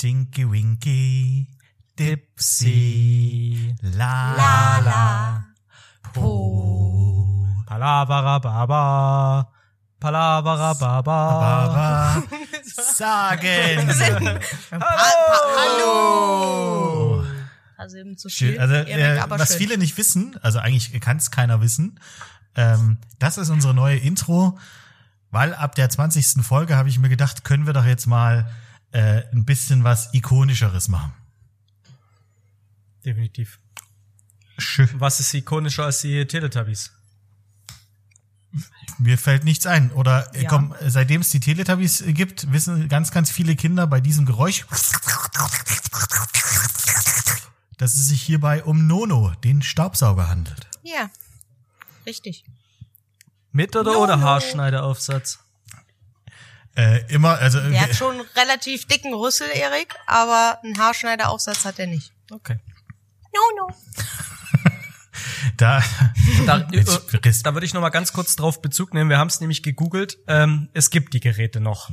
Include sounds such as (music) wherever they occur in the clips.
Tinky Winky, Dipsy, la la la, po, Palabarababa. Palabarababa. Baba, (laughs) sagen. (laughs) Hallo! Also eben zu viel. Schön. Also, äh, aber was schön. viele nicht wissen, also eigentlich kann es keiner wissen, ähm, das ist unsere neue Intro, weil ab der 20. Folge habe ich mir gedacht, können wir doch jetzt mal äh, ein bisschen was Ikonischeres machen. Definitiv. Schön. Was ist ikonischer als die Teletubbies? Mir fällt nichts ein. Oder äh, Ja. komm, seitdem es die Teletubbies äh, gibt, wissen ganz, ganz viele Kinder bei diesem Geräusch, dass es sich hierbei um Nono, den Staubsauger, handelt. Ja, richtig. Mit oder No, ohne. Haarschneideraufsatz? Äh, immer, also Der hat schon einen relativ dicken Rüssel, Erik, aber einen Haarschneideraufsatz hat er nicht. Okay. No, no. (laughs) da, Da, (laughs) äh, da würde ich noch mal ganz kurz drauf Bezug nehmen. Wir haben es nämlich gegoogelt. Ähm, es gibt die Geräte noch.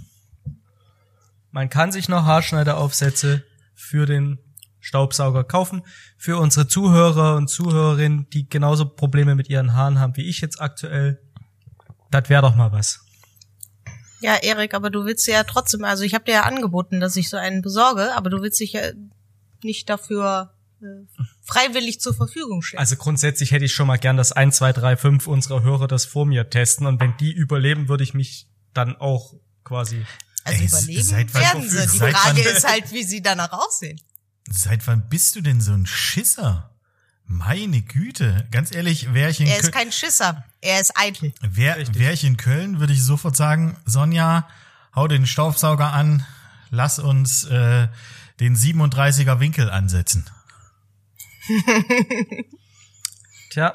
Man kann sich noch Haarschneideraufsätze für den Staubsauger kaufen. Für unsere Zuhörer und Zuhörerinnen, die genauso Probleme mit ihren Haaren haben wie ich jetzt aktuell. Das wäre doch mal was. Ja, Erik, aber du willst ja trotzdem, also ich habe dir ja angeboten, dass ich so einen besorge, aber du willst dich ja nicht dafür äh, freiwillig zur Verfügung stellen. Also grundsätzlich hätte ich schon mal gern, dass 1, 2, 3, 5 unserer Hörer das vor mir testen. Und wenn die überleben, würde ich mich dann auch quasi Also Ey, überleben werden sie. Die Frage wann- ist halt, wie sie danach aussehen. Seit wann bist du denn so ein Schisser? Meine Güte, ganz ehrlich, wäre ich in, Er ist Köl kein Schisser, er ist eitel. wär, Richtig. wär ich in Köln, würde ich sofort sagen, Sonja, hau den Staubsauger an, lass uns äh, den 37er Winkel ansetzen. (laughs) Tja,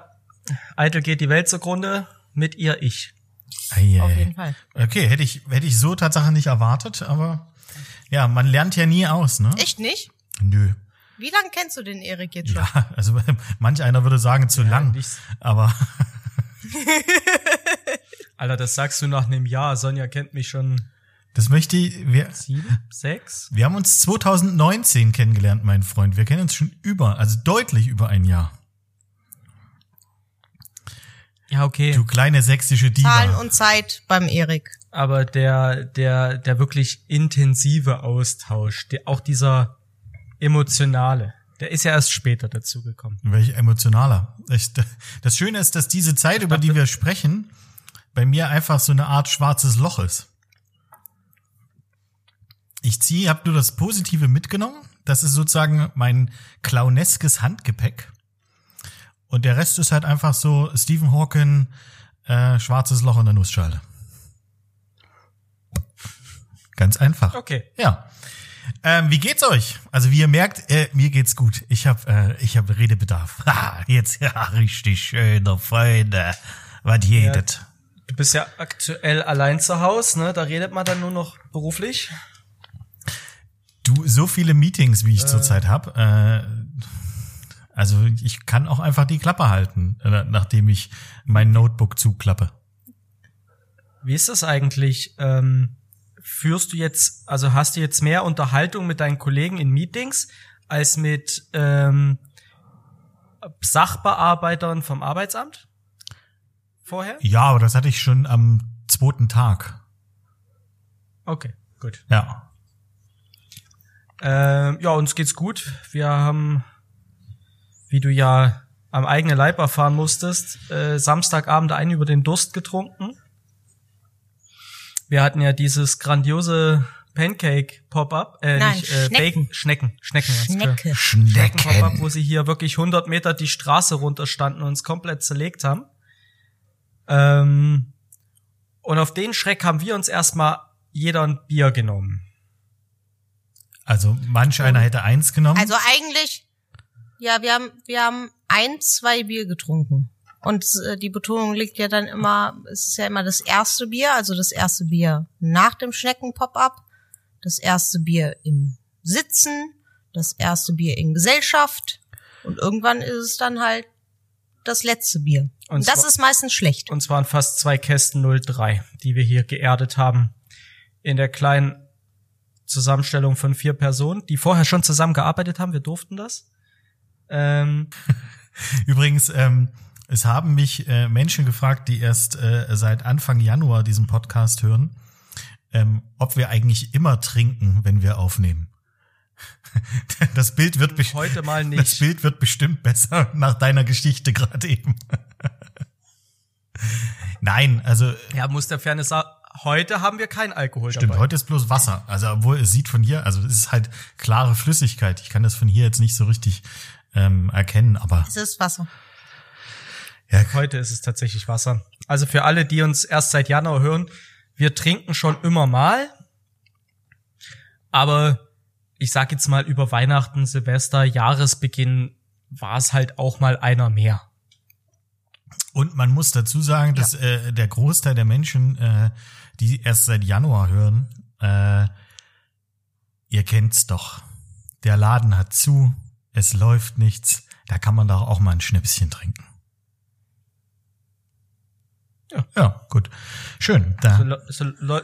eitel geht die Welt zugrunde, mit ihr ich. Eieiei. Auf jeden Fall. Okay, hätte ich, hätte ich so Tatsache nicht erwartet, aber ja, man lernt ja nie aus, ne? Echt nicht? Nö. Wie lange kennst du den Erik jetzt schon? Ja, also (laughs) manch einer würde sagen zu lang, nicht- aber (laughs) Alter, das sagst du nach einem Jahr. Sonja kennt mich schon das möchte ich, wir, sieben, sechs. wir haben uns 2019 kennengelernt, mein Freund. Wir kennen uns schon über, also deutlich über ein Jahr. Ja, okay. Du kleine sächsische Diva. Zahlen und Zeit beim Erik. Aber der, der, der wirklich intensive Austausch, der, auch dieser emotionale, der ist ja erst später dazugekommen. Welch emotionaler. Ich, das Schöne ist, dass diese Zeit, über die wir sprechen, bei mir einfach so eine Art schwarzes Loch ist. Ich ziehe, hab nur das Positive mitgenommen. Das ist sozusagen mein clowneskes Handgepäck. Und der Rest ist halt einfach so Stephen Hawking, äh, schwarzes Loch in der Nussschale. Ganz einfach. Okay. Ja. Ähm, wie geht's euch? Also wie ihr merkt, äh, mir geht's gut. Ich habe äh, ich hab Redebedarf. (laughs) Ha, jetzt ja richtig schöne Freunde. Was jedet. Du bist ja aktuell allein zu Hause, ne? Da redet man dann nur noch beruflich. Du, so viele Meetings, wie ich zurzeit habe. Äh, also ich kann auch einfach die Klappe halten, äh, nachdem ich mein Notebook zuklappe. Wie ist das eigentlich? Ähm, führst du jetzt, also hast du jetzt mehr Unterhaltung mit deinen Kollegen in Meetings als mit ähm, Sachbearbeitern vom Arbeitsamt? Vorher? Ja, aber das hatte ich schon am zweiten Tag. Okay, gut. Ja. Ähm, ja, uns geht's gut. Wir haben, wie du ja am eigenen Leib erfahren musstest, äh, Samstagabend einen über den Durst getrunken. Wir hatten ja dieses grandiose Pancake Pop-up, äh, Nein, nicht, äh, Schnecken. Bacon, Schnecken, Schnecken. Schnecke. Schnecken Pop-up, Schnecken. wo sie hier wirklich 100 Meter die Straße runterstanden und uns komplett zerlegt haben. Ähm, und auf den Schreck haben wir uns erstmal jeder ein Bier genommen. Also manch einer hätte eins genommen. Also eigentlich, ja, wir haben, wir haben ein, zwei Bier getrunken. Und äh, die Betonung liegt ja dann immer, es ist ja immer das erste Bier, also das erste Bier nach dem Schnecken-Pop-up, das erste Bier im Sitzen, das erste Bier in Gesellschaft und irgendwann ist es dann halt das letzte Bier. Und Und das zwar- ist meistens schlecht. Und zwar waren fast zwei Kästen 03, die wir hier geerdet haben. In der kleinen Zusammenstellung von vier Personen, die vorher schon zusammengearbeitet haben. Wir durften das. Ähm, (laughs) Übrigens, ähm, es haben mich äh, Menschen gefragt, die erst äh, seit Anfang Januar diesen Podcast hören, ähm, ob wir eigentlich immer trinken, wenn wir aufnehmen. (laughs) Das Bild wird Heute mal Das nicht. Bild wird bestimmt besser (laughs) nach deiner Geschichte gerade eben. (laughs) Nein, also ja, muss der Fairness sagen, heute haben wir kein Alkohol stimmt, dabei. heute ist bloß Wasser. Also obwohl es sieht von hier, also es ist halt klare Flüssigkeit. Ich kann das von hier jetzt nicht so richtig ähm, erkennen, aber Es ist Wasser. Ja, Heute ist es tatsächlich Wasser. Also für alle, die uns erst seit Januar hören, wir trinken schon immer mal. Aber ich sag jetzt mal über Weihnachten, Silvester, Jahresbeginn war es halt auch mal einer mehr. Und man muss dazu sagen, dass äh, der Großteil der Menschen, äh, die erst seit Januar hören, äh, ihr kennt's doch. Der Laden hat zu, es läuft nichts. Da kann man doch auch mal ein Schnäpschen trinken. Ja. Ja, gut. Schön. Da. So, Le- so Leu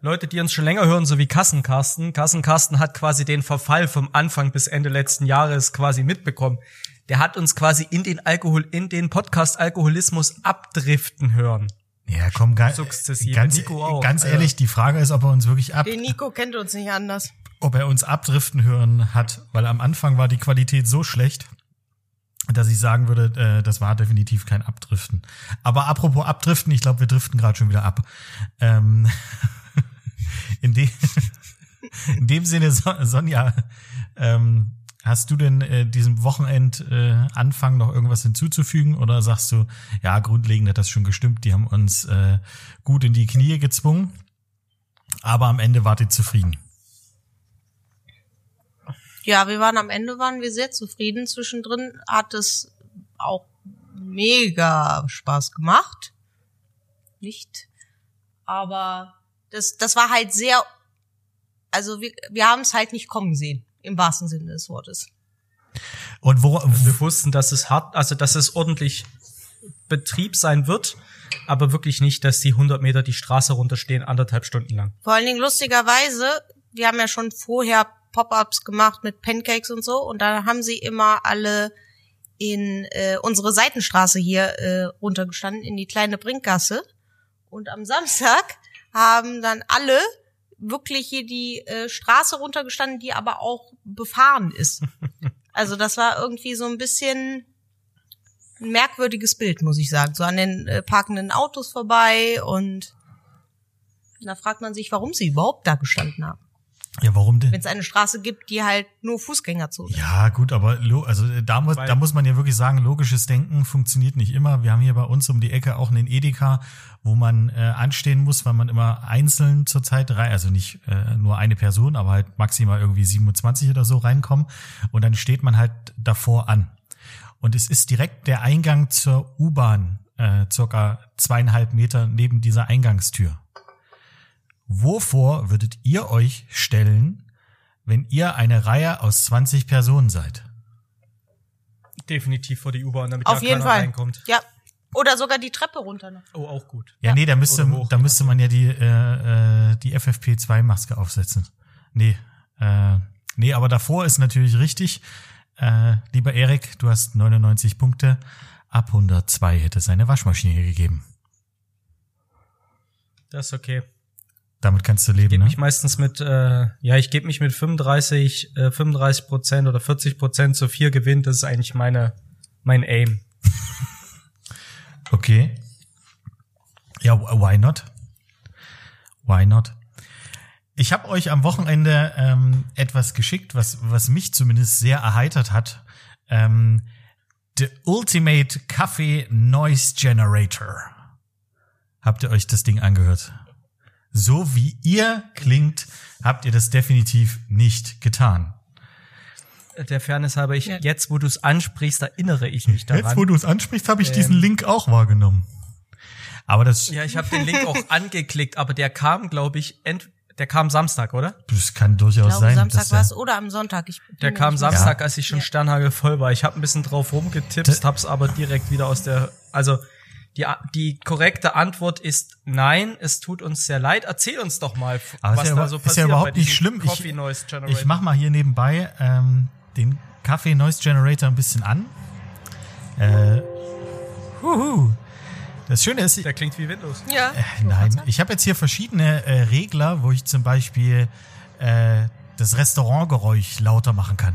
Leute, die uns schon länger hören, so wie Kassenkarsten. Kassenkarsten hat quasi den Verfall vom Anfang bis Ende letzten Jahres quasi mitbekommen. Der hat uns quasi in den Alkohol, in den Podcast Alkoholismus abdriften hören. Ja, komm, ga, Sukzessive. ganz, Nico auch. ganz ehrlich, die Frage ist, ob er uns wirklich ab, Der Nico kennt uns nicht anders. ob er uns abdriften hören hat, weil am Anfang war die Qualität so schlecht, dass ich sagen würde, äh, das war definitiv kein Abdriften. Aber apropos Abdriften, ich glaube, wir driften gerade schon wieder ab. Ähm, (laughs) in, de (laughs) in dem Sinne, Son- Sonja, ähm, hast du denn äh, diesem Wochenend äh, Anfang noch irgendwas hinzuzufügen oder sagst du, ja, grundlegend hat das schon gestimmt, die haben uns äh, gut in die Knie gezwungen, aber am Ende wart ihr zufrieden? Ja, wir waren am Ende waren wir sehr zufrieden. Zwischendrin hat es auch mega Spaß gemacht. Nicht, aber das das war halt sehr also wir wir haben es halt nicht kommen sehen im wahrsten Sinne des Wortes. Und wo, Wir wussten, dass es hart, also dass es ordentlich Betrieb sein wird, aber wirklich nicht, dass die 100 Meter die Straße runterstehen, anderthalb Stunden lang. Vor allen Dingen lustigerweise, wir haben ja schon vorher Pop-ups gemacht mit Pancakes und so und da haben sie immer alle in äh, unsere Seitenstraße hier äh, runtergestanden in die kleine Brinkgasse und am Samstag haben dann alle wirklich hier die äh, Straße runtergestanden, die aber auch befahren ist. (laughs) Also das war irgendwie so ein bisschen ein merkwürdiges Bild, muss ich sagen. So an den äh, parkenden Autos vorbei und da fragt man sich, warum sie überhaupt da gestanden haben. Ja, warum denn? Wenn es eine Straße gibt, die halt nur Fußgängerzone ist. Ja, gut, aber lo also äh, da muss, Weil- da muss man ja wirklich sagen, logisches Denken funktioniert nicht immer. Wir haben hier bei uns um die Ecke auch einen Edeka, wo man äh, anstehen muss, weil man immer einzeln zurzeit rein, also nicht äh, nur eine Person, aber halt maximal irgendwie 27 oder so reinkommen. Und dann steht man halt davor an. Und es ist direkt der Eingang zur U-Bahn, äh, circa zweieinhalb Meter neben dieser Eingangstür. Wovor würdet ihr euch stellen, wenn ihr eine Reihe aus 20 Personen seid? Definitiv vor die U-Bahn, damit Auf da jeden keiner Fall. reinkommt. Ja. Oder sogar die Treppe runter noch. Oh, auch gut. Ja, nee, da müsste, hoch, da müsste man ja die, äh, äh, die FFP2-Maske aufsetzen. Nee, äh, nee, aber davor ist natürlich richtig. Äh, lieber Erik, du hast 99 Punkte. Ab 102 hätte es eine Waschmaschine gegeben. Das ist okay. Damit kannst du Ich leben, gebe ne? mich meistens mit, äh, ja, ich gebe mich mit 35, äh, 35 Prozent oder 40 Prozent zu vier gewinnt. Das ist eigentlich meine, mein Aim. (laughs) Okay. Ja, why not? Why not? Ich habe euch am Wochenende ähm, etwas geschickt, was, was mich zumindest sehr erheitert hat. Ähm, The Ultimate Coffee Noise Generator. Habt ihr euch das Ding angehört? So wie ihr klingt, habt ihr das definitiv nicht getan. Der Fairness halber, ich, Ja. jetzt wo du es ansprichst, erinnere ich mich daran. Jetzt, wo du es ansprichst, habe ich Ähm. diesen Link auch wahrgenommen. Aber das, ja, ich habe den Link auch angeklickt, aber der kam, glaube ich, ent, der kam Samstag, oder? das kann durchaus Ich glaube, sein. Samstag war es oder am Sonntag. Ich bin Der kam Samstag, sicher. als ich schon Ja. sternhagelvoll war. Ich habe ein bisschen drauf rumgetippt, hab's aber direkt wieder aus der, also Die, die korrekte Antwort ist nein, es tut uns sehr leid. Erzähl uns doch mal, Aber was ist ja, da so ist passiert ja bei überhaupt nicht schlimm. Ich, Coffee Noise Generator. ich mach mal hier nebenbei ähm, den Kaffee Noise Generator ein bisschen an. Äh, huhu. Das Schöne ist, Der klingt wie Windows. Ja. Äh, Nein, ich habe jetzt hier verschiedene äh, Regler, wo ich zum Beispiel äh, das Restaurantgeräusch lauter machen kann.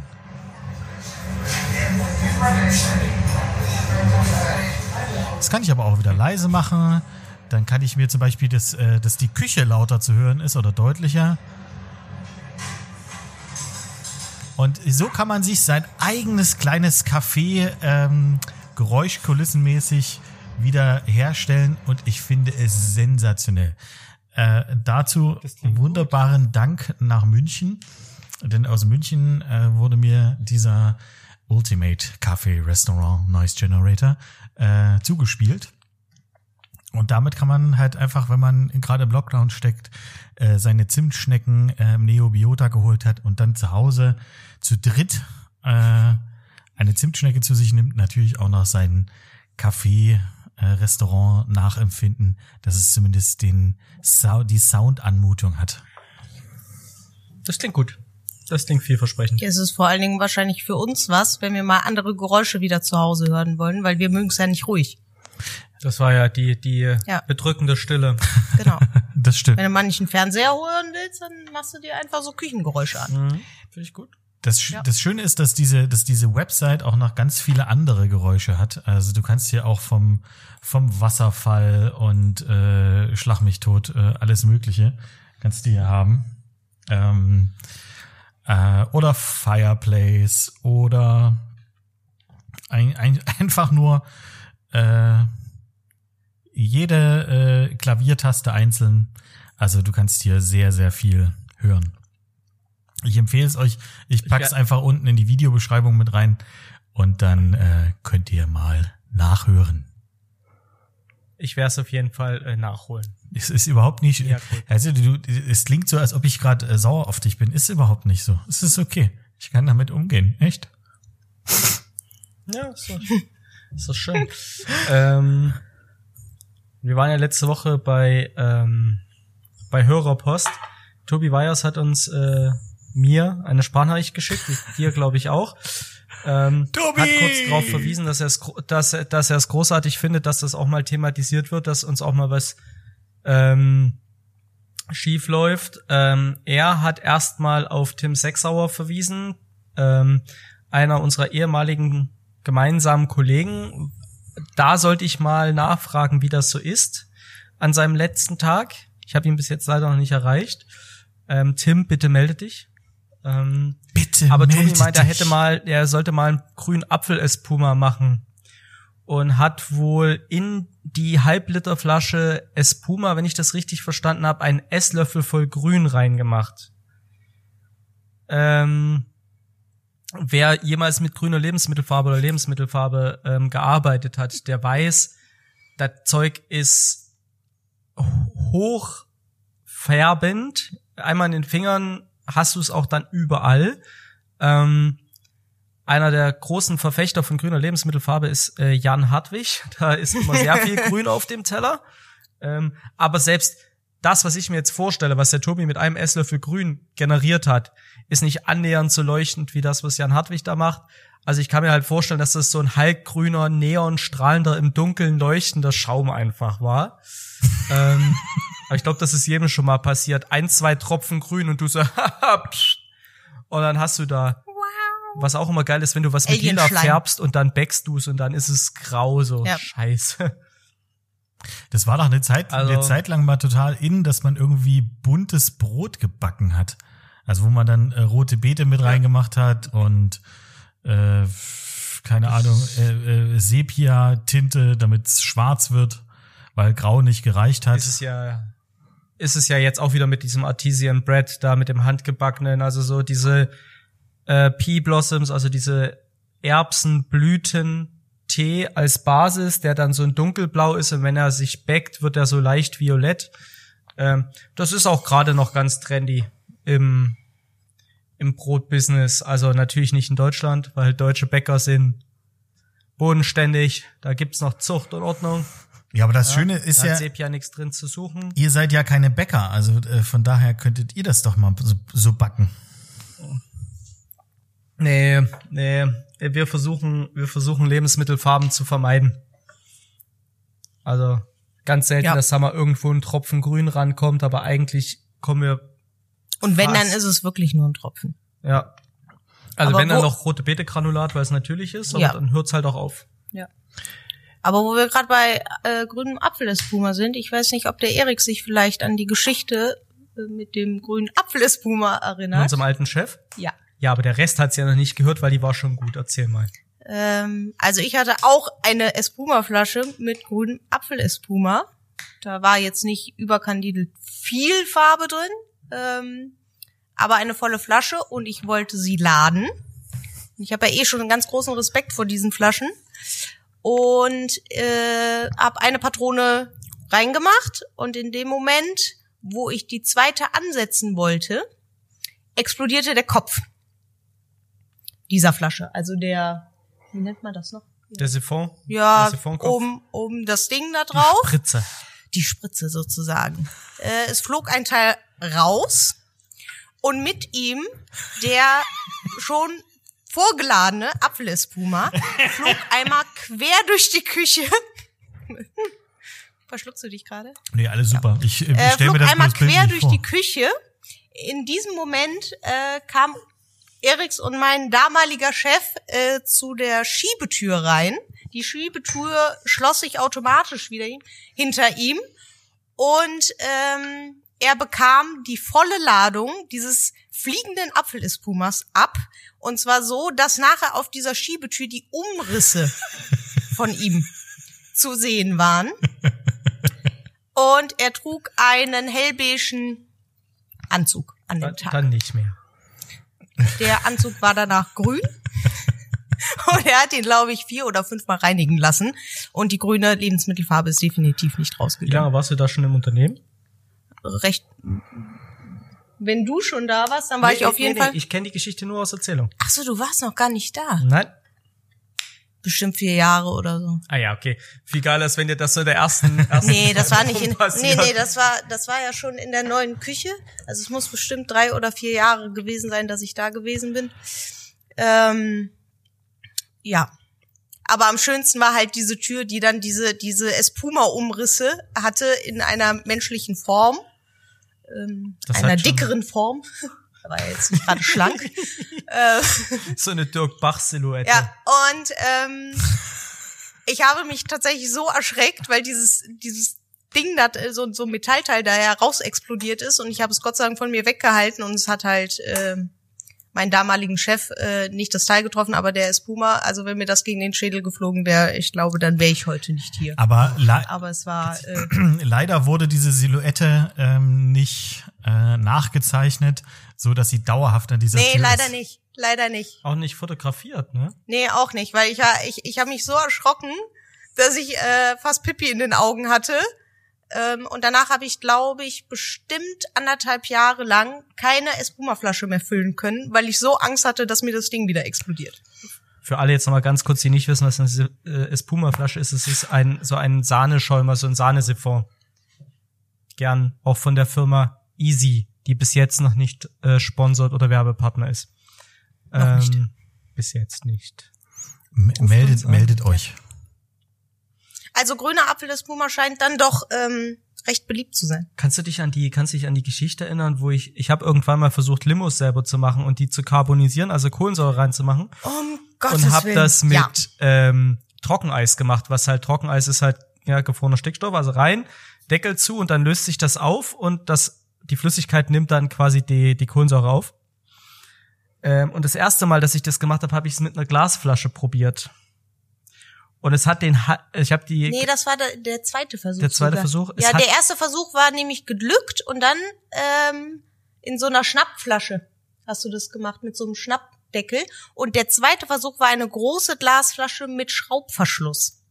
Das kann ich aber auch wieder leise machen. Dann kann ich mir zum Beispiel, das, äh, dass die Küche lauter zu hören ist oder deutlicher. Und so kann man sich sein eigenes kleines Café ähm, geräuschkulissenmäßig wieder herstellen und ich finde es sensationell. Äh, dazu wunderbaren Dank nach München, denn aus München äh, wurde mir dieser Ultimate Café Restaurant Noise Generator äh, zugespielt. Und damit kann man halt einfach, wenn man gerade im Lockdown steckt, äh, seine Zimtschnecken äh, im Neobiota geholt hat und dann zu Hause zu dritt äh, eine Zimtschnecke zu sich nimmt, natürlich auch noch sein Café äh, Restaurant nachempfinden, dass es zumindest den Sou die Soundanmutung hat. Das klingt gut. Das klingt vielversprechend. Es ist vor allen Dingen wahrscheinlich für uns was, wenn wir mal andere Geräusche wieder zu Hause hören wollen, weil wir mögen es ja nicht ruhig. Das war ja die, die Ja. bedrückende Stille. Genau. (laughs) Das stimmt. wenn du mal nicht einen Fernseher hören willst, dann machst du dir einfach so Küchengeräusche an. Mhm. Finde ich gut. Das, Sch- Ja. das Schöne ist, dass diese, dass diese Website auch noch ganz viele andere Geräusche hat. Also du kannst hier auch vom, vom Wasserfall und äh, Schlag mich tot, äh, alles Mögliche kannst du hier haben. Ähm, äh, oder Fireplace oder ein, ein, (laughs) einfach nur äh, jede äh, Klaviertaste einzeln. Also du kannst hier sehr, sehr viel hören. Ich empfehle es euch. Ich pack's wer- einfach unten in die Videobeschreibung mit rein und dann äh, könnt ihr mal nachhören. Ich werde es auf jeden Fall äh, nachholen. Es ist überhaupt nicht. Ja, cool. Also du, es klingt so, als ob ich gerade äh, sauer auf dich bin. Ist überhaupt nicht so. Es ist okay. Ich kann damit umgehen. Echt? (laughs) Ja, ist doch, ist doch schön. ähm, wir waren ja letzte Woche bei, ähm, bei Hörerpost. Tobi Weyers hat uns äh, mir eine Sprachnachricht geschickt, dir glaube ich auch. Ähm, Tobi! Hat kurz darauf verwiesen, dass er es dass, dass er es großartig findet, dass das auch mal thematisiert wird, dass uns auch mal was ähm, schief läuft. Ähm, er hat erstmal auf Tim Sechsauer verwiesen, ähm, einer unserer ehemaligen gemeinsamen Kollegen. Da sollte ich mal nachfragen, wie das so ist an seinem letzten Tag. Ich habe ihn bis jetzt leider noch nicht erreicht. Ähm, Tim, bitte melde dich. Ähm, Bitte. aber Tobi meint, er hätte mal, er sollte mal einen grünen Apfel-Espuma machen. Und hat wohl in die Halbliterflasche Espuma, wenn ich das richtig verstanden habe, einen Esslöffel voll Grün reingemacht. Ähm, wer jemals mit grüner Lebensmittelfarbe oder Lebensmittelfarbe ähm, gearbeitet hat, der weiß, das Zeug ist hochfärbend. Einmal in den Fingern hast du es auch dann überall. Ähm, einer der großen Verfechter von grüner Lebensmittelfarbe ist äh, Jan Hartwig. (laughs) Da ist immer sehr viel (laughs) Grün auf dem Teller. Ähm, aber selbst das, was ich mir jetzt vorstelle, was der Tobi mit einem Esslöffel Grün generiert hat, ist nicht annähernd so leuchtend wie das, was Jan Hartwig da macht. Also ich kann mir halt vorstellen, dass das so ein halbgrüner, neonstrahlender, im Dunkeln leuchtender Schaum einfach war. (laughs) ähm, aber ich glaube, das ist jedem schon mal passiert. Ein, zwei Tropfen Grün und du so, und dann hast du da. Was auch immer geil ist, wenn du was mit lila färbst und dann backst du es und dann ist es grau, so Ja. scheiße. Das war doch eine Zeit, Also- eine Zeit lang mal total in, dass man irgendwie buntes Brot gebacken hat. Also wo man dann äh, rote Beete mit reingemacht hat und äh, keine Ahnung, äh, äh, Sepia-Tinte, damit es schwarz wird, weil grau nicht gereicht hat. Ist es ja, ist es ja jetzt auch wieder mit diesem Artesian Bread da, mit dem handgebackenen, also so diese äh, Pea Blossoms, also diese Erbsenblüten, Tee als Basis, der dann so ein dunkelblau ist und wenn er sich backt, wird er so leicht violett. Ähm, das ist auch gerade noch ganz trendy im, im Brotbusiness. Also natürlich nicht in Deutschland, weil deutsche Bäcker sind bodenständig, da gibt's noch Zucht und Ordnung. Ja, aber das Schöne ist da ja, hat ja nichts drin zu suchen. ihr seid ja keine Bäcker, also äh, von daher könntet ihr das doch mal so, so backen. Nee, nee, wir versuchen, wir versuchen Lebensmittelfarben zu vermeiden. Also ganz selten, Ja. dass da mal irgendwo ein Tropfen Grün rankommt, aber eigentlich kommen wir, Und wenn, dann Fast. ist es wirklich nur ein Tropfen. ja. Also Aber wenn dann noch rote Beete-Granulat, weil es natürlich ist, aber Ja. dann hört's halt auch auf. Ja. Aber wo wir gerade bei äh, grünem Apfelespuma sind, ich weiß nicht, ob der Erik sich vielleicht an die Geschichte äh, mit dem grünen Apfelespuma erinnert. unserem alten Chef. Ja. Ja, aber der Rest hat's ja noch nicht gehört, weil die war schon gut. Erzähl mal. Ähm, also ich hatte auch eine Espuma-Flasche mit grünem Apfelespuma. Da war jetzt nicht überkandidelt viel Farbe drin, ähm, aber eine volle Flasche und ich wollte sie laden. Ich habe ja eh schon einen ganz großen Respekt vor diesen Flaschen und äh, habe eine Patrone reingemacht und in dem Moment, wo ich die zweite ansetzen wollte, explodierte der Kopf dieser Flasche. Also der, wie nennt man das noch? Der Siphon? Ja, der Siphonkopf? oben, oben das Ding da drauf, Spritze. die Spritze sozusagen. Äh, es flog ein Teil raus und mit ihm der schon vorgeladene Apfelespuma flog einmal quer durch die Küche. Verschluckst du dich gerade? Nee, alles super. Ich äh, äh, stell mir flog das einmal bildlich quer durch vor. die Küche. In diesem Moment äh, kam Eriks und mein damaliger Chef äh, zu der Schiebetür rein. Die Schiebetür schloss sich automatisch wieder hinter ihm und ähm, er bekam die volle Ladung dieses fliegenden Apfelespumas ab und zwar so, dass nachher auf dieser Schiebetür die Umrisse (laughs) von ihm zu sehen waren. Und er trug einen hellbeigen Anzug an dem Tag. dann nicht mehr. Der Anzug war danach grün. (laughs) Und er hat ihn, glaube ich, vier oder fünfmal reinigen lassen. Und die grüne Lebensmittelfarbe ist definitiv nicht Wie rausgegangen. lange warst du da schon im Unternehmen? Recht. Wenn du schon da warst, dann war ich auf jeden Fall. Ich kenne die Geschichte nur aus Erzählung. Ach so, du warst noch gar nicht da. Nein? Bestimmt vier Jahre oder so. Ah ja, okay. Viel geiler ist, wenn dir das so in der ersten, (laughs) ersten Nee, das war nicht in, passiert. nee, nee, das war, das war ja schon in der neuen Küche. Also es muss bestimmt drei oder vier Jahre gewesen sein, dass ich da gewesen bin. Ähm, ja. Aber am schönsten war halt diese Tür, die dann diese, diese Espuma-Umrisse hatte in einer menschlichen Form. Ähm, Das einer dickeren Form. Da war jetzt nicht gerade schlank. (laughs) äh, So eine Dirk Bach-Silhouette. ja, und ähm, ich habe mich tatsächlich so erschreckt, weil dieses, dieses Ding, da so, so ein Metallteil da ja raus explodiert ist und ich habe es Gott sei Dank von mir weggehalten und es hat halt ähm, meinen damaligen Chef äh, nicht das Teil getroffen, aber der ist Puma. Also wenn mir das gegen den Schädel geflogen wäre, ich glaube, dann wäre ich heute nicht hier. Aber le Aber es war äh, (clears throat) leider wurde diese Silhouette ähm, nicht äh, nachgezeichnet, so dass sie dauerhaft an dieser nee, Tür leider ist. nicht, leider nicht. Auch nicht fotografiert, ne? Nee, auch nicht, weil ich ich, ich habe mich so erschrocken, dass ich äh, fast Pipi in den Augen hatte. Ähm, und danach habe ich, glaube ich, bestimmt anderthalb Jahre lang keine Espuma-Flasche mehr füllen können, weil ich so Angst hatte, dass mir das Ding wieder explodiert. Für alle jetzt nochmal ganz kurz, die nicht wissen, was eine äh, Espuma-Flasche ist, es ist ein, so ein Sahneschäumer, so ein Sahnesiphon. Gern auch von der Firma Easy, die bis jetzt noch nicht äh, sponsort oder Werbepartner ist. Noch nicht. Bis jetzt nicht. M meldet, meldet euch. Also grüner Apfel des Puma scheint dann doch ähm, recht beliebt zu sein. Kannst du dich an die, kannst du dich an die Geschichte erinnern, wo ich, ich habe irgendwann mal versucht, Limos selber zu machen und die zu carbonisieren, also Kohlensäure reinzumachen. Um Gottes und hab Willen. das mit Ja. ähm, Trockeneis gemacht, was halt Trockeneis ist halt ja gefrorener Stickstoff, also rein, Deckel zu und dann löst sich das auf und das die Flüssigkeit nimmt dann quasi die die Kohlensäure auf. Ähm, und das erste Mal, dass ich das gemacht habe, habe ich es mit einer Glasflasche probiert. Und es hat den, Ha- ich habe die, Nee, das war der, der zweite Versuch. Der zweite sogar. Versuch? Es Ja, der erste Versuch war nämlich geglückt und dann ähm, in so einer Schnappflasche hast du das gemacht mit so einem Schnappdeckel. Und der zweite Versuch war eine große Glasflasche mit Schraubverschluss.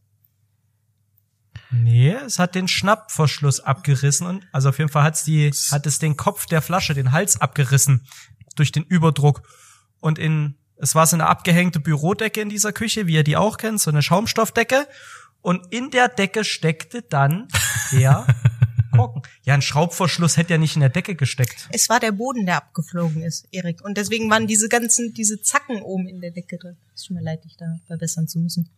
nee, es hat den Schnappverschluss abgerissen und also auf jeden Fall hat's die, hat es den Kopf der Flasche, den Hals abgerissen durch den Überdruck und in es war so eine abgehängte Bürodecke in dieser Küche, wie ihr die auch kennt, so eine Schaumstoffdecke. und in der Decke steckte dann der (laughs) Korken. Ja, ein Schraubverschluss hätte ja nicht in der Decke gesteckt. Es war der Boden, der abgeflogen ist, Erik. Und deswegen waren diese ganzen, diese Zacken oben in der Decke drin. Es tut mir leid, dich da verbessern zu müssen.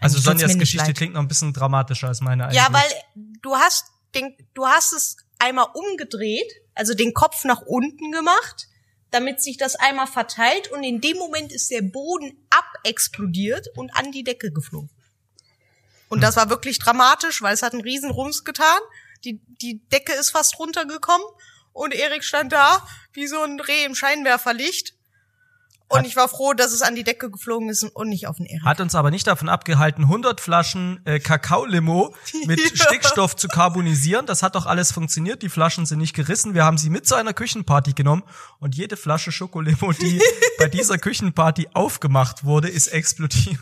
Also Eigentlich tut's Sonjas Geschichte leid. klingt noch ein bisschen dramatischer als meine Ja, eigentlich. weil du hast den, du hast es einmal umgedreht, also den Kopf nach unten gemacht, damit sich das einmal verteilt und in dem Moment ist der Boden abexplodiert und an die Decke geflogen. Und das war wirklich dramatisch, weil es hat einen riesen Rums getan. Die, die Decke ist fast runtergekommen und Erik stand da wie so ein Reh im Scheinwerferlicht. Und Hat- ich war froh, dass es an die Decke geflogen ist und nicht auf den Erik. Hat uns aber nicht davon abgehalten, 100 Flaschen äh, Kakaolimo mit (laughs) Ja. Stickstoff zu karbonisieren. Das hat doch alles funktioniert. Die Flaschen sind nicht gerissen. Wir haben sie mit zu einer Küchenparty genommen und jede Flasche Schokolimo, die (laughs) bei dieser Küchenparty aufgemacht wurde, ist explodiert.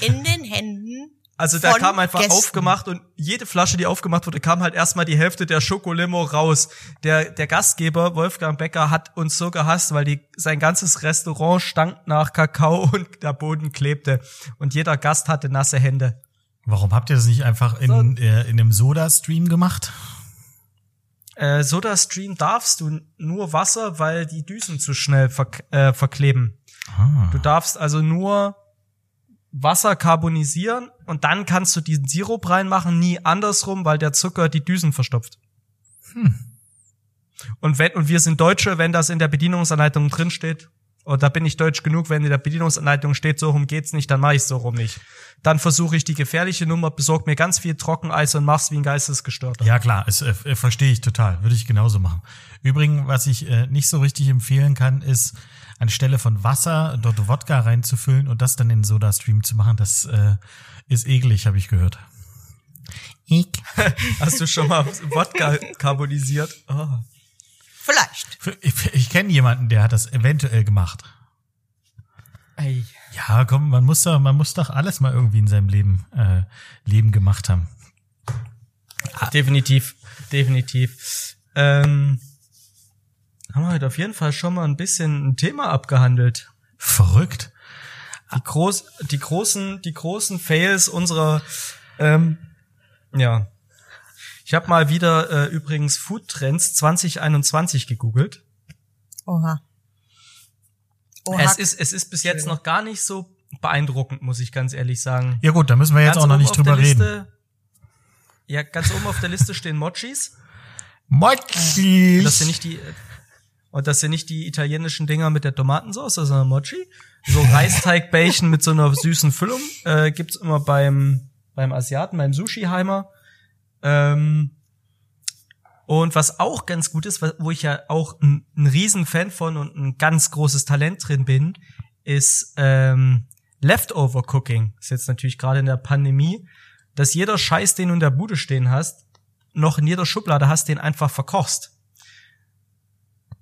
In den Händen. Also da kam einfach Gästen. aufgemacht und jede Flasche, die aufgemacht wurde, kam halt erstmal die Hälfte der Schokolimo raus. Der, der Gastgeber, Wolfgang Becker, hat uns so gehasst, weil die, sein ganzes Restaurant stank nach Kakao (laughs) und der Boden klebte. Und jeder Gast hatte nasse Hände. Warum habt ihr das nicht einfach in, äh, in einem Soda-Stream gemacht? Äh, SodaStream darfst du nur Wasser, weil die Düsen zu schnell verk äh, verkleben. Ah. Du darfst also nur Wasser carbonisieren und dann kannst du diesen Sirup reinmachen, nie andersrum, weil der Zucker die Düsen verstopft. Und wenn, und wir sind Deutsche, wenn das in der Bedienungsanleitung drin steht, und da bin ich deutsch genug, wenn in der Bedienungsanleitung steht, so rum geht's nicht, dann mache ich so rum nicht. Dann versuche ich die gefährliche Nummer, besorg mir ganz viel Trockeneis und mach's wie ein Geistesgestörter. Ja klar, es, äh, äh, verstehe ich total. Würde ich genauso machen. Übrigens, was ich äh, nicht so richtig empfehlen kann, ist anstelle von Wasser dort Wodka reinzufüllen und das dann in Soda-Stream zu machen. Das äh, ist eklig, habe ich gehört. Ich. (laughs) Hast du schon mal Wodka carbonisiert? Oh. Vielleicht. Ich, ich kenne jemanden, der hat das eventuell gemacht. Ey. Ja, komm, man muss doch, man muss doch alles mal irgendwie in seinem Leben, äh, Leben gemacht haben. Definitiv, definitiv. Ähm, haben wir heute auf jeden Fall schon mal ein bisschen ein Thema abgehandelt. Verrückt. Die, groß, die großen, die großen Fails unserer, ähm, ja. Ich habe mal wieder äh, übrigens Food Trends 2021 gegoogelt. Oha. Oha. Es ist, es ist bis jetzt noch gar nicht so beeindruckend, muss ich ganz ehrlich sagen. Ja gut, da müssen wir jetzt auch noch nicht drüber reden. Liste, ja, ganz oben auf der Liste stehen Mochis. Mochis. Das sind nicht die und das sind nicht die italienischen Dinger mit der Tomatensauce, sondern Mochi. So Reisteigbällchen mit so einer süßen Füllung äh, gibt's immer beim beim Asiaten, beim Sushi-Heimer. Ähm, und was auch ganz gut ist, wo ich ja auch ein, ein Riesenfan von und ein ganz großes Talent drin bin, ist ähm, Leftover Cooking. Ist jetzt natürlich gerade in der Pandemie, dass jeder Scheiß, den du in der Bude stehen hast, noch in jeder Schublade hast, den einfach verkochst.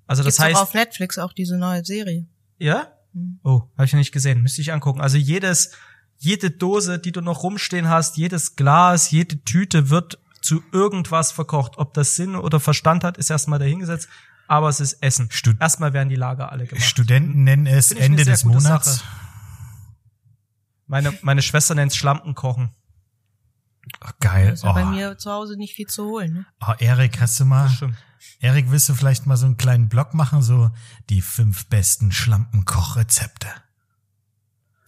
Also das Gibt's heißt, auf Netflix auch diese neue Serie. ja? Hm. Oh, habe ich noch nicht gesehen. Müsste ich angucken. Also jedes, jede Dose, die du noch rumstehen hast, jedes Glas, jede Tüte wird zu irgendwas verkocht. Ob das Sinn oder Verstand hat, ist erstmal dahingesetzt. Aber es ist Essen. Stud- Erstmal werden die Lager alle gemacht. Studenten nennen es Ende des Monats. Sache. Meine, meine Schwester nennt es Schlampenkochen. Oh, geil. Da ist ja Oh. bei mir zu Hause nicht viel zu holen. Ne? oh, Erik, hast du mal. Erik, willst du vielleicht mal so einen kleinen Blog machen, so die fünf besten Schlampenkochrezepte?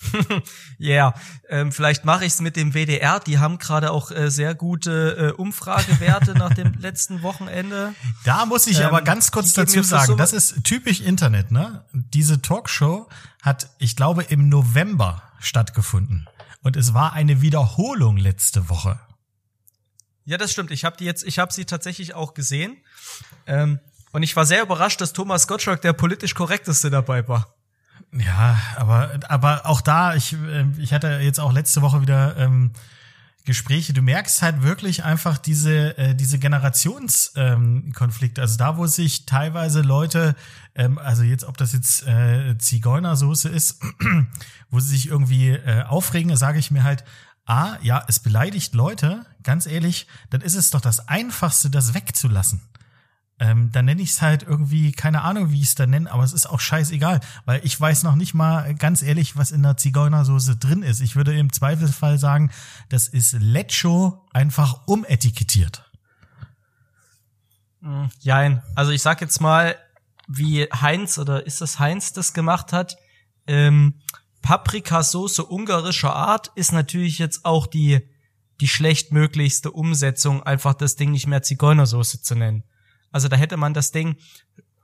(laughs) Ja, yeah. ähm, vielleicht mache ich es mit dem WDR. Die haben gerade auch äh, sehr gute äh, Umfragewerte nach dem (laughs) letzten Wochenende. Da muss ich Ähm, aber ganz kurz dazu sagen, so- das ist typisch Internet, ne? Diese Talkshow hat, ich glaube, im November stattgefunden. Und es war eine Wiederholung letzte Woche. Ja, das stimmt. Ich habe die jetzt, ich habe sie tatsächlich auch gesehen. Ähm, und ich war sehr überrascht, dass Thomas Gottschalk der politisch korrekteste dabei war. Ja, aber, aber auch da, ich, äh, ich hatte jetzt auch letzte Woche wieder ähm, Gespräche. Du merkst halt wirklich einfach diese, äh, diese Generationskonflikte. Ähm, also da, wo sich teilweise Leute, ähm, also jetzt, ob das jetzt äh, Zigeunersoße ist, (clears throat) wo sie sich irgendwie äh, aufregen, sage ich mir halt, ah, ja, es beleidigt Leute, ganz ehrlich, dann ist es doch das Einfachste, das wegzulassen. Ähm, dann nenne ich es halt irgendwie, keine Ahnung, wie ich es da nenne, aber es ist auch scheißegal, weil ich weiß noch nicht mal ganz ehrlich, was in der Zigeunersoße drin ist. Ich würde im Zweifelsfall sagen, das ist Lecho einfach umetikettiert. Jein. Also ich sag jetzt mal, wie Heinz oder ist das Heinz das gemacht hat, ähm, Paprikasauce ungarischer Art ist natürlich jetzt auch die die schlechtmöglichste Umsetzung, einfach das Ding nicht mehr Zigeunersoße zu nennen. Also da hätte man das Ding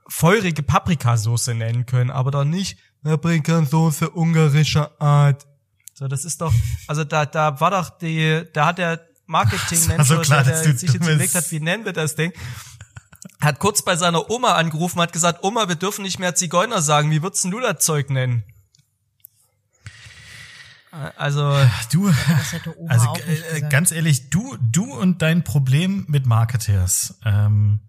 feurige Paprikasauce nennen können, aber doch nicht Paprikasauce ungarischer Art. So, das ist doch, also da, da war doch die, da hat der Marketing-Mensch, so klar, der, sich jetzt überlegt hat, wie nennen wir das Ding, hat kurz bei seiner Oma angerufen, hat gesagt, Oma, wir dürfen nicht mehr Zigeuner sagen, wie würdest du das Zeug nennen? Also, Du, Das hätte Oma also äh, ganz ehrlich, du, du und dein Problem mit Marketers. Ähm,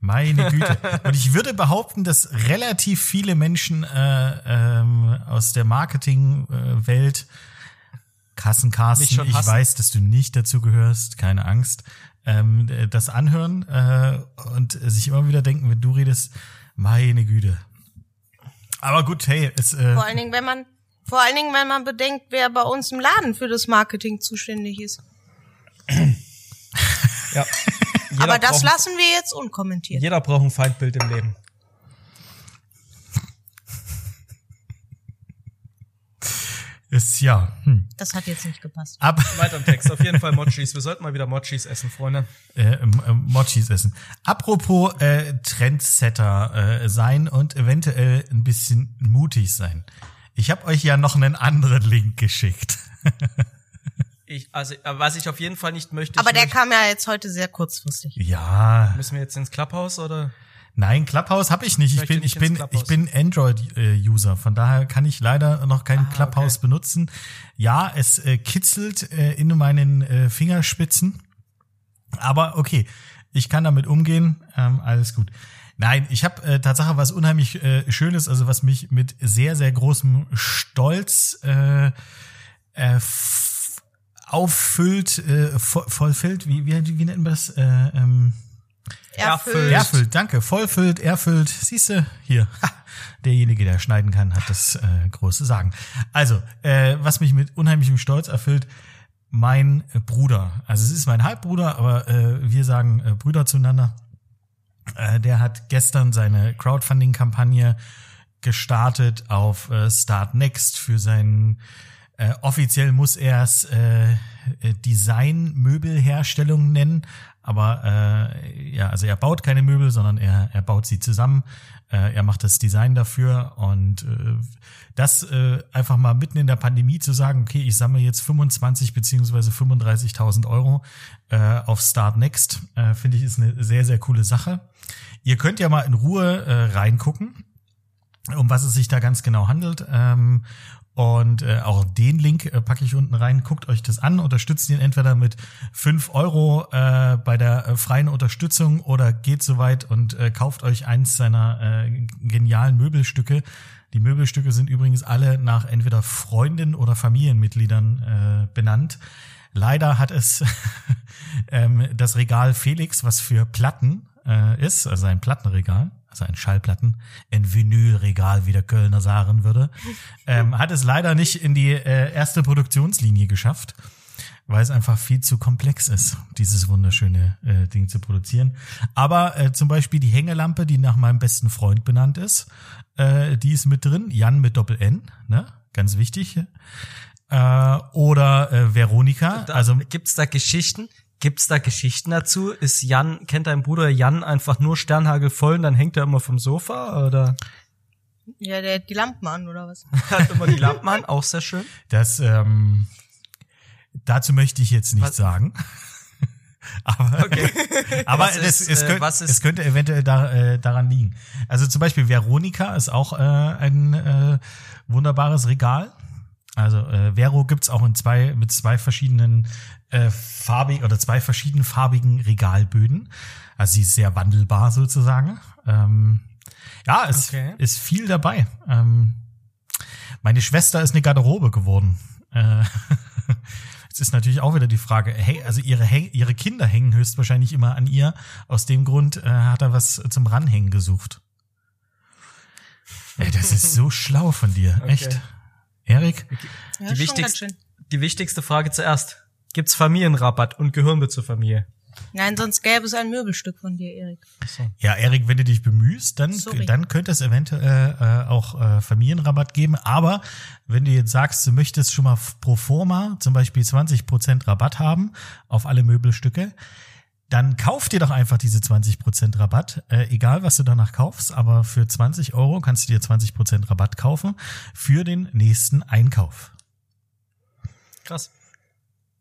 meine Güte. Und ich würde behaupten, dass relativ viele Menschen äh, ähm, aus der Marketingwelt, Mich Kassencarsten, schon ich hassen. weiß, dass du nicht dazu gehörst, keine Angst, ähm, äh, das anhören äh, und sich immer wieder denken, wenn du redest, meine Güte. Aber gut, hey, es, äh, Vor allen Dingen, wenn man, vor allen Dingen, wenn man bedenkt, wer bei uns im Laden für das Marketing zuständig ist. ja. (laughs) Jeder Aber das braucht, lassen wir jetzt unkommentiert. Jeder braucht ein Feindbild im Leben. ist ja. Hm. Das hat jetzt nicht gepasst. Ab, Weiter im Text. Auf jeden Fall Mochis. Wir sollten mal wieder Mochis essen, Freunde. äh, ähm, ähm, Mochis essen. Apropos äh, Trendsetter äh, sein und eventuell ein bisschen mutig sein. Ich habe euch ja noch einen anderen Link geschickt. (laughs) Ich, also, was ich auf jeden Fall nicht möchte, Aber ich der möchte, kam ja jetzt heute sehr kurzfristig. Ja, müssen wir jetzt ins Clubhouse oder? nein, Clubhouse habe ich nicht. Ich möchte bin, nicht ich bin, ich bin Android-User. Von daher kann ich leider noch kein Ah, Clubhouse okay. benutzen. Ja, es äh, kitzelt äh, in meinen äh, Fingerspitzen. Aber okay, ich kann damit umgehen. Ähm, alles gut. Nein, ich habe äh, Tatsache was unheimlich äh, Schönes, also was mich mit sehr, sehr großem Stolz äh, äh, auffüllt, äh, vo- vollfüllt. Wie, wie, wie nennt man das? Äh, ähm, Erfüllt. Erfüllt, danke. Vollfüllt, erfüllt. Siehste, hier. Ha, derjenige, der schneiden kann, hat das äh, große Sagen. Also, äh, was mich mit unheimlichem Stolz erfüllt, mein Bruder. Also es ist mein Halbbruder, aber äh, wir sagen äh, Brüder zueinander. Äh, der hat gestern seine Crowdfunding-Kampagne gestartet auf äh, Start Next für seinen äh, offiziell muss er es äh, äh, Design-Möbelherstellung nennen, aber äh, ja, also er baut keine Möbel, sondern er, er baut sie zusammen. Äh, er macht das Design dafür und äh, das äh, einfach mal mitten in der Pandemie zu sagen, okay, ich sammle jetzt 25 beziehungsweise 35.000 Euro äh, auf Start Next, äh, finde ich ist eine sehr sehr coole Sache. Ihr könnt ja mal in Ruhe äh, reingucken um was es sich da ganz genau handelt. Ähm, und äh, auch den Link äh, packe ich unten rein. Guckt euch das an, unterstützt ihn entweder mit fünf Euro äh, bei der äh, freien Unterstützung oder geht soweit und äh, kauft euch eins seiner äh, genialen Möbelstücke. Die Möbelstücke sind übrigens alle nach entweder Freunden oder Familienmitgliedern äh, benannt. Leider hat es (laughs) ähm, das Regal Felix, was für Platten äh, ist, also ein Plattenregal, also ein Schallplatten, ein Vinylregal, wie der Kölner sagen würde, (laughs) ähm, hat es leider nicht in die äh, erste Produktionslinie geschafft, weil es einfach viel zu komplex ist, dieses wunderschöne äh, Ding zu produzieren. Aber äh, zum Beispiel die Hängelampe, die nach meinem besten Freund benannt ist, äh, die ist mit drin, Jan mit Doppel N, ne? ganz wichtig. Äh, oder äh, Veronika, Da, also gibt's da Geschichten? Gibt's da Geschichten dazu? Ist Jan, kennt dein Bruder Jan einfach nur Sternhagel voll und dann hängt er immer vom Sofa oder Ja, der hat die Lampen an, oder was? (laughs) hat immer die Lampen an? Auch sehr schön. Das, ähm, dazu möchte ich jetzt nichts Was- sagen. (laughs) aber Okay. (laughs) aber es, ist, es, äh, könnte, was ist- es könnte eventuell da, äh, daran liegen. Also zum Beispiel Veronika ist auch äh, ein äh, wunderbares Regal. Also äh, Vero gibt's auch in zwei mit zwei verschiedenen äh, farbig oder zwei verschiedenen farbigen Regalböden. Also sie ist sehr wandelbar sozusagen. Ähm, ja, es Okay. ist viel dabei. Ähm, meine Schwester ist eine Garderobe geworden. Äh, (laughs) Jetzt ist natürlich auch wieder die Frage, hey, also ihre, ihre Kinder hängen höchstwahrscheinlich immer an ihr. Aus dem Grund äh, hat er was zum Ranhängen gesucht. Ey, das ist so schlau von dir, Okay. echt. Erik? Ja, Die schön. Die wichtigste Frage zuerst. Gibt's Familienrabatt und gehören wir zur Familie? Nein, sonst gäbe es ein Möbelstück von dir, Erik. Ja, Erik, wenn du dich bemühst, dann, Sorry. dann könnte es eventuell äh, auch äh, Familienrabatt geben. Aber wenn du jetzt sagst, du möchtest schon mal pro forma zum Beispiel 20% Rabatt haben auf alle Möbelstücke, dann kauf dir doch einfach diese 20% Rabatt, äh, egal was du danach kaufst, aber für 20 Euro kannst du dir 20% Rabatt kaufen für den nächsten Einkauf. Krass.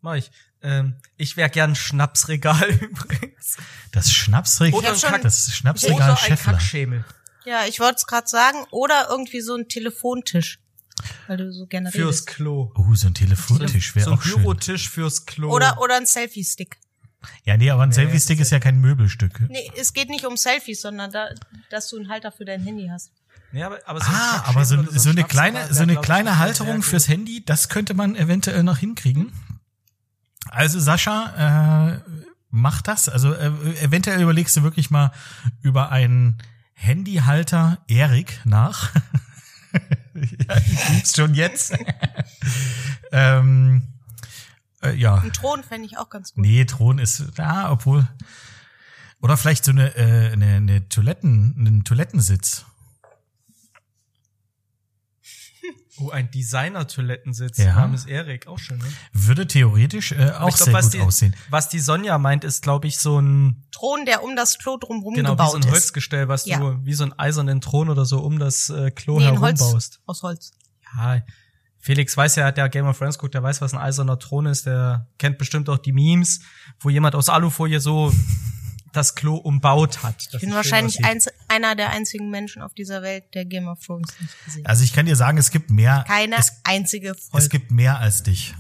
Mach ich. Ähm, ich wäre gern Schnapsregal (laughs) übrigens. Das Schnapsregal, Oder ein Kack- das Oder Schnapsregal ein Scheffler. Kackschemel. Ja, ich wollte es gerade sagen. Oder irgendwie so ein Telefontisch. Weil du so gerne Fürs redest. Klo. Oh, so ein Telefontisch wäre so ein auch schön. Bürotisch fürs Klo. Oder, oder ein Selfie-Stick. Ja, nee, aber ein Nee, Selfie-Stick ist ja kein Möbelstück. Nee, es geht nicht um Selfies, sondern da, dass du einen Halter für dein Handy hast. Nee, aber, aber so Ah, aber so, so ein eine kleine, so eine kleine Halterung fürs. Handy, das könnte man eventuell noch hinkriegen. Also Sascha, äh, mach das. Also äh, eventuell überlegst du wirklich mal über einen Handyhalter Erik nach. (laughs) ja, ich lieb's schon jetzt. (laughs) ähm, äh, ja. Ein Thron fände ich auch ganz gut. Nee, Thron ist, ja, obwohl. Oder vielleicht so eine, äh, eine, eine Toiletten, einen Toilettensitz. (laughs) Oh, ein Designer-Toilettensitz. Ja. Namens Erik. Auch schön, ne? Würde theoretisch äh, auch glaub, sehr was gut die, aussehen. Was die Sonja meint, ist, glaube ich, so ein, Thron, der um das Klo drumherum genau, wie gebaut so ein ist. Holzgestell, was Ja. du, wie so ein eisernen Thron oder so um das äh, Klo Nee, herum Holz, baust. aus Holz. Ja, Felix weiß ja, der Game of Thrones guckt, der weiß, was ein eiserner Thron ist, der kennt bestimmt auch die Memes, wo jemand aus Alufolie so das Klo umbaut hat. Ich bin wahrscheinlich einz einer der einzigen Menschen auf dieser Welt, der Game of Thrones nicht gesehen hat. Also ich kann dir sagen, es gibt mehr. Keine es, einzige es Folge. gibt mehr als dich.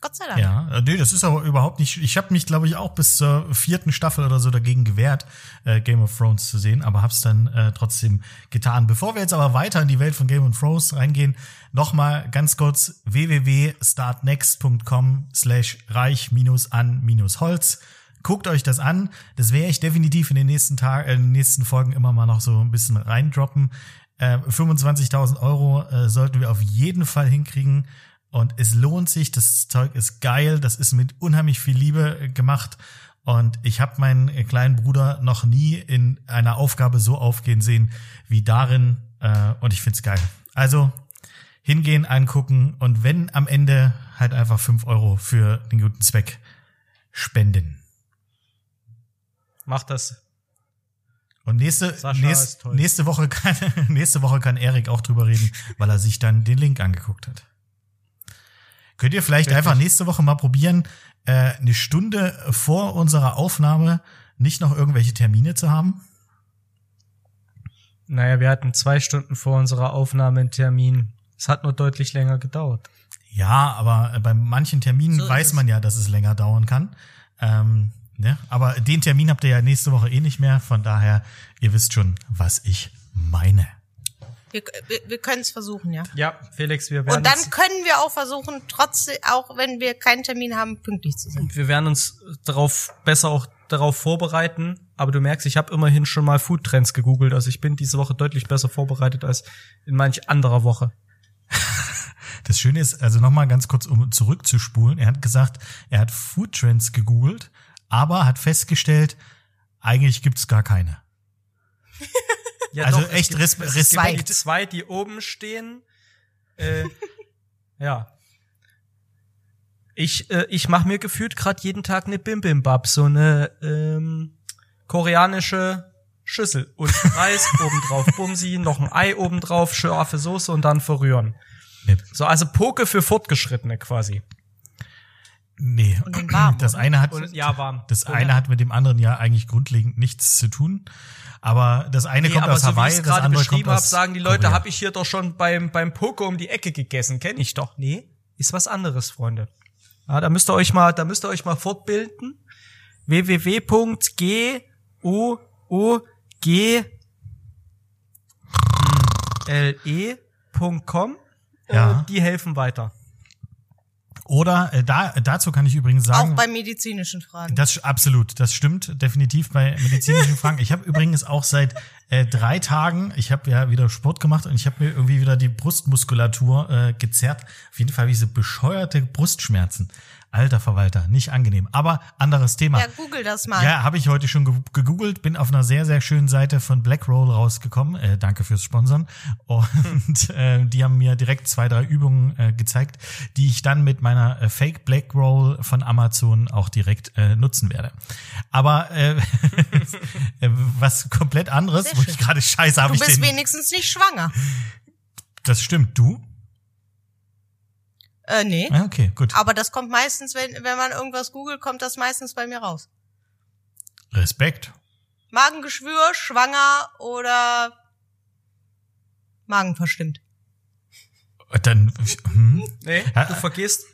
Gott sei Dank. Ja, äh, nee, das ist aber überhaupt nicht. Ich habe mich, glaube ich, auch bis zur vierten Staffel oder so dagegen gewehrt, äh, Game of Thrones zu sehen, aber hab's dann äh, trotzdem getan. Bevor wir jetzt aber weiter in die Welt von Game of Thrones reingehen, nochmal ganz kurz www.startnext.com slash reich minus an minus Holz. Guckt euch das an. Das werde ich definitiv in den nächsten Tagen, äh, in den nächsten Folgen immer mal noch so ein bisschen reindroppen. Äh, 25.000 Euro äh, sollten wir auf jeden Fall hinkriegen. Und es lohnt sich, das Zeug ist geil, das ist mit unheimlich viel Liebe äh, gemacht. Und ich habe meinen äh, kleinen Bruder noch nie in einer Aufgabe so aufgehen sehen wie darin. Äh, und ich find's geil. Also hingehen, angucken und wenn am Ende halt einfach fünf Euro für den guten Zweck spenden. Macht das. Und nächste, nächst, nächste Woche kann, (laughs) nächste Woche kann Erik auch drüber reden, weil er sich dann den Link angeguckt hat. Könnt ihr vielleicht Richtig. einfach nächste Woche mal probieren, äh, eine Stunde vor unserer Aufnahme nicht noch irgendwelche Termine zu haben? Naja, wir hatten zwei Stunden vor unserer Aufnahme einen Termin. Es hat nur deutlich länger gedauert. Ja, aber äh, bei manchen Terminen So weiß man ja, dass es länger dauern kann. Ähm, ne? Aber den Termin habt ihr ja nächste Woche eh nicht mehr. Von daher, ihr wisst schon, was ich meine. Wir, wir, wir können es versuchen, ja. Ja, Felix, wir werden Und dann uns, können wir auch versuchen, trotzdem, auch wenn wir keinen Termin haben, pünktlich zu sein. wir werden uns darauf besser auch darauf vorbereiten. Aber du merkst, ich habe immerhin schon mal Foodtrends gegoogelt. Also ich bin diese Woche deutlich besser vorbereitet als in manch anderer Woche. (laughs) Das Schöne ist, also nochmal ganz kurz, um zurückzuspulen. Er hat gesagt, er hat Food Trends gegoogelt, aber hat festgestellt, eigentlich gibt's gar keine. (laughs) Ja, Also es echt gibt- Res- es Respekt. gibt die zwei, die oben stehen. Äh, (laughs) ja. Ich, äh, ich mache mir gefühlt gerade jeden Tag eine Bimbim-Bab, so eine ähm, koreanische Schüssel und (laughs) Reis obendrauf, Bumsi, noch ein Ei obendrauf, scharfe Soße und dann verrühren. So, also Poke für Fortgeschrittene quasi. Nee. Warm, das oder? eine hat, Und ja, warm. das Und- eine hat mit dem anderen ja eigentlich grundlegend nichts zu tun. Aber das eine Nee, kommt aber aus so Hawaii, das gerade andere kommt beschrieben habe, aus sagen die Leute, habe ich hier doch schon beim, beim Poke um die Ecke gegessen. Kenne ich doch. Nee, ist was anderes, Freunde. Ja, da müsst ihr euch mal, da müsst ihr euch mal fortbilden. www.guog le.com Ja. die helfen weiter. Oder äh, da, dazu kann ich übrigens sagen. Auch bei medizinischen Fragen. Das absolut, das stimmt definitiv bei medizinischen Fragen. Ich habe übrigens auch seit äh, drei Tagen, ich habe ja wieder Sport gemacht und ich habe mir irgendwie wieder die Brustmuskulatur äh, gezerrt. Auf jeden Fall diese bescheuerte Brustschmerzen. Alter Verwalter, nicht angenehm. Aber anderes Thema. Ja, google das mal. Ja, habe ich heute schon ge- gegoogelt, bin auf einer sehr, sehr schönen Seite von Blackroll rausgekommen. Äh, danke fürs Sponsern. Und (laughs) äh, die haben mir direkt zwei, drei Übungen äh, gezeigt, die ich dann mit meiner äh, Fake Blackroll von Amazon auch direkt äh, nutzen werde. Aber äh, (laughs) äh, was komplett anderes, wo ich gerade scheiße, habe Du ich bist den. wenigstens nicht schwanger. Das stimmt, du? Äh, nee. Ah, okay, gut. Aber das kommt meistens, wenn, wenn man irgendwas googelt, kommt das meistens bei mir raus. Respekt. Magengeschwür, schwanger oder Magenverstimmt. Dann, hm? Nee, Ja. du vergisst.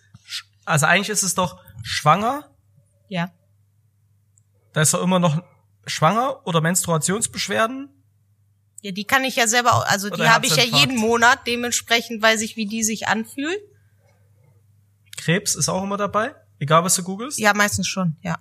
Also eigentlich ist es doch schwanger. Ja. Da ist doch immer noch schwanger oder Menstruationsbeschwerden. Ja, die kann ich ja selber, also die Oder habe ich ja jeden Monat, dementsprechend weiß ich, wie die sich anfühlen. Krebs ist auch immer dabei. Egal, was du googelst. Ja, meistens schon, ja.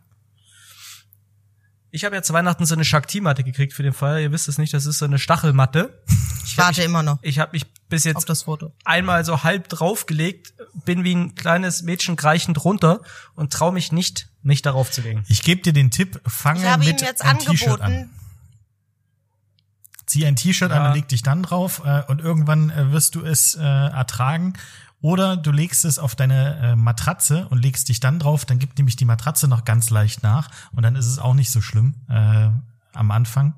Ich habe ja zu Weihnachten so eine Shakti-Matte gekriegt für den Fall. Ihr wisst es nicht, das ist so eine Stachelmatte. Ich warte immer noch Ich habe mich bis auf jetzt das Foto. einmal so halb draufgelegt, bin wie ein kleines Mädchen kreichend runter und traue mich nicht, mich darauf zu legen. Ich gebe dir den Tipp, fange Ich habe ihm mit jetzt einem T-Shirt an. angeboten, Zieh ein T-Shirt an Ja. und leg dich dann drauf äh, und irgendwann äh, wirst du es äh, ertragen. Oder du legst es auf deine äh, Matratze und legst dich dann drauf, dann gibt nämlich die Matratze noch ganz leicht nach und dann ist es auch nicht so schlimm äh, am Anfang.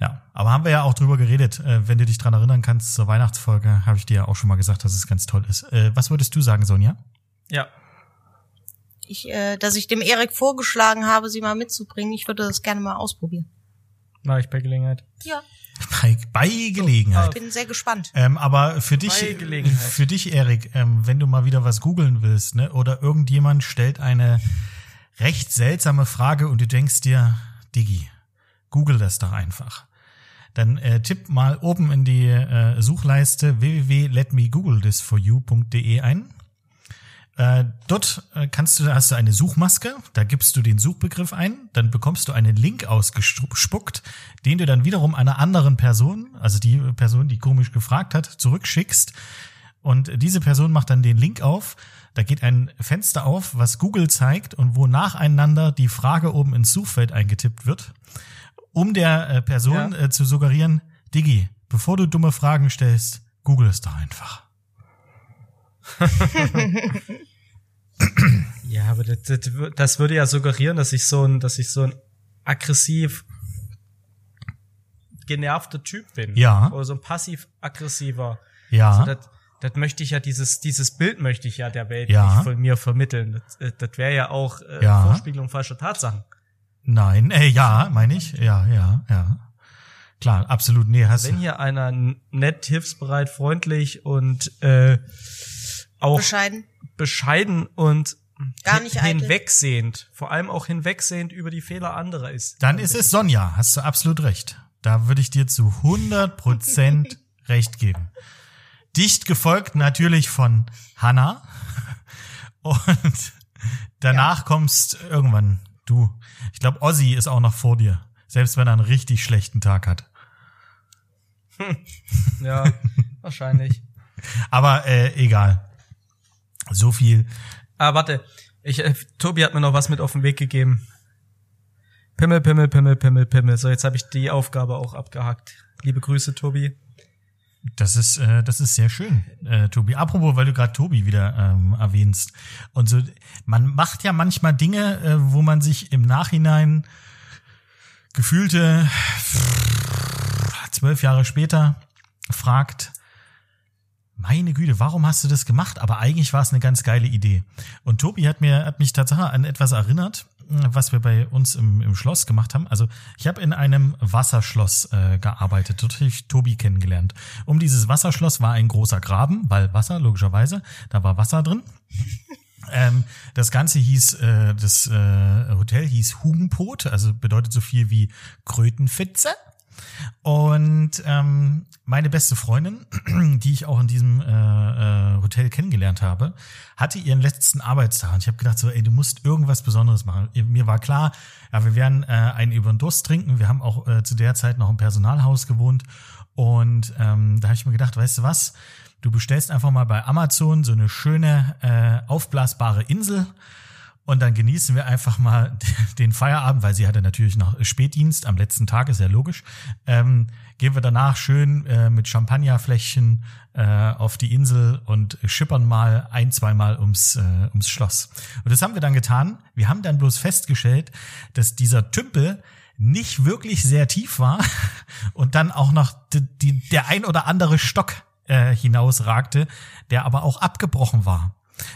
Ja, aber haben wir ja auch drüber geredet. Äh, wenn du dich dran erinnern kannst, zur Weihnachtsfolge habe ich dir ja auch schon mal gesagt, dass es ganz toll ist. Äh, was würdest du sagen, Sonja? Ja. ich, äh, dass ich dem Erik vorgeschlagen habe, sie mal mitzubringen. Ich würde das gerne mal ausprobieren. Mach ich bei Gelegenheit. Ja, Bei, bei Gelegenheit. bin sehr gespannt. Ähm, aber für dich, Bei Gelegenheit. für dich, Erik, ähm, wenn du mal wieder was googeln willst, ne, oder irgendjemand stellt eine recht seltsame Frage und du denkst dir, Digi, google das doch einfach. Dann äh, tipp mal oben in die äh, Suchleiste www.letmegooglethisforyou.de ein. Äh, dort äh, kannst du, hast du eine Suchmaske, da gibst du den Suchbegriff ein, dann bekommst du einen Link ausgespuckt, den du dann wiederum einer anderen Person, also die Person, die komisch gefragt hat, zurückschickst. Und diese Person macht dann den Link auf, da geht ein Fenster auf, was Google zeigt und wo nacheinander die Frage oben ins Suchfeld eingetippt wird, um der äh, Person Ja. äh, zu suggerieren, Digi, bevor du dumme Fragen stellst, google es doch einfach. (laughs) Ja, aber das, das, das würde ja suggerieren, dass ich so ein, dass ich so ein aggressiv genervter Typ bin. Ja. Oder so ein passiv-aggressiver. Ja. Also das, das möchte ich ja, dieses, dieses Bild möchte ich ja der Welt Ja. nicht von mir vermitteln. Das, äh, das wäre ja auch äh, Ja. Vorspiegelung falscher Tatsachen. Nein, äh, ja, meine ich. Ja, ja, ja. Klar, absolut. Nee, hast Wenn hier einer nett, hilfsbereit, freundlich und äh, auch Bescheiden. bescheiden und Gar nicht eitel. hinwegsehend, vor allem auch hinwegsehend über die Fehler anderer ist. Dann ist es Sonja, hast du absolut recht. Da würde ich dir zu 100 Prozent (laughs) recht geben. Dicht gefolgt natürlich von Hannah. Und danach kommst irgendwann du. Ich glaube, Ozzy ist auch noch vor dir. Selbst wenn er einen richtig schlechten Tag hat. Ja, wahrscheinlich. (laughs) Aber äh, egal. So viel. Ah, warte. Ich, äh, Tobi hat mir noch was mit auf den Weg gegeben. Pimmel, Pimmel, Pimmel, Pimmel, Pimmel. So, jetzt habe ich die Aufgabe auch abgehakt. Liebe Grüße, Tobi. Das ist, äh, das ist sehr schön, äh, Tobi. Apropos, weil du gerade Tobi wieder ähm, erwähnst. Und so, man macht ja manchmal Dinge, äh, wo man sich im Nachhinein gefühlte zwölf Jahre später fragt, meine Güte, warum hast du das gemacht? Aber eigentlich war es eine ganz geile Idee. Und Tobi hat mir, hat mich tatsächlich an etwas erinnert, was wir bei uns im, im Schloss gemacht haben. Also ich habe in einem Wasserschloss äh, gearbeitet. Dort habe ich Tobi kennengelernt. Um dieses Wasserschloss war ein großer Graben, weil Wasser, logischerweise. Da war Wasser drin. (laughs) Ähm, das Ganze hieß, äh, das äh, Hotel hieß Hugenpot, also bedeutet so viel wie Krötenfitze. Und ähm, meine beste Freundin, (clears throat) die ich auch in diesem äh, äh, Hotel kennengelernt habe, hatte ihren letzten Arbeitstag. Und ich habe gedacht, so, ey, du musst irgendwas Besonderes machen. Mir war klar, ja, wir werden äh, einen über den Durst trinken. Wir haben auch äh, zu der Zeit noch im Personalhaus gewohnt. Und ähm, da habe ich mir gedacht, weißt du was? Du bestellst einfach mal bei Amazon so eine schöne äh, aufblasbare Insel und dann genießen wir einfach mal (laughs) den Feierabend, weil sie hatte natürlich noch Spätdienst am letzten Tag, ist ja logisch. Ähm, gehen wir danach schön äh, mit Champagnerfläschchen äh, auf die Insel und schippern mal ein, zweimal ums, äh, ums Schloss. Und das haben wir dann getan. Wir haben dann bloß festgestellt, dass dieser Tümpel nicht wirklich sehr tief war (laughs) und dann auch noch die, die, der ein oder andere Stock äh, hinausragte, der aber auch abgebrochen war.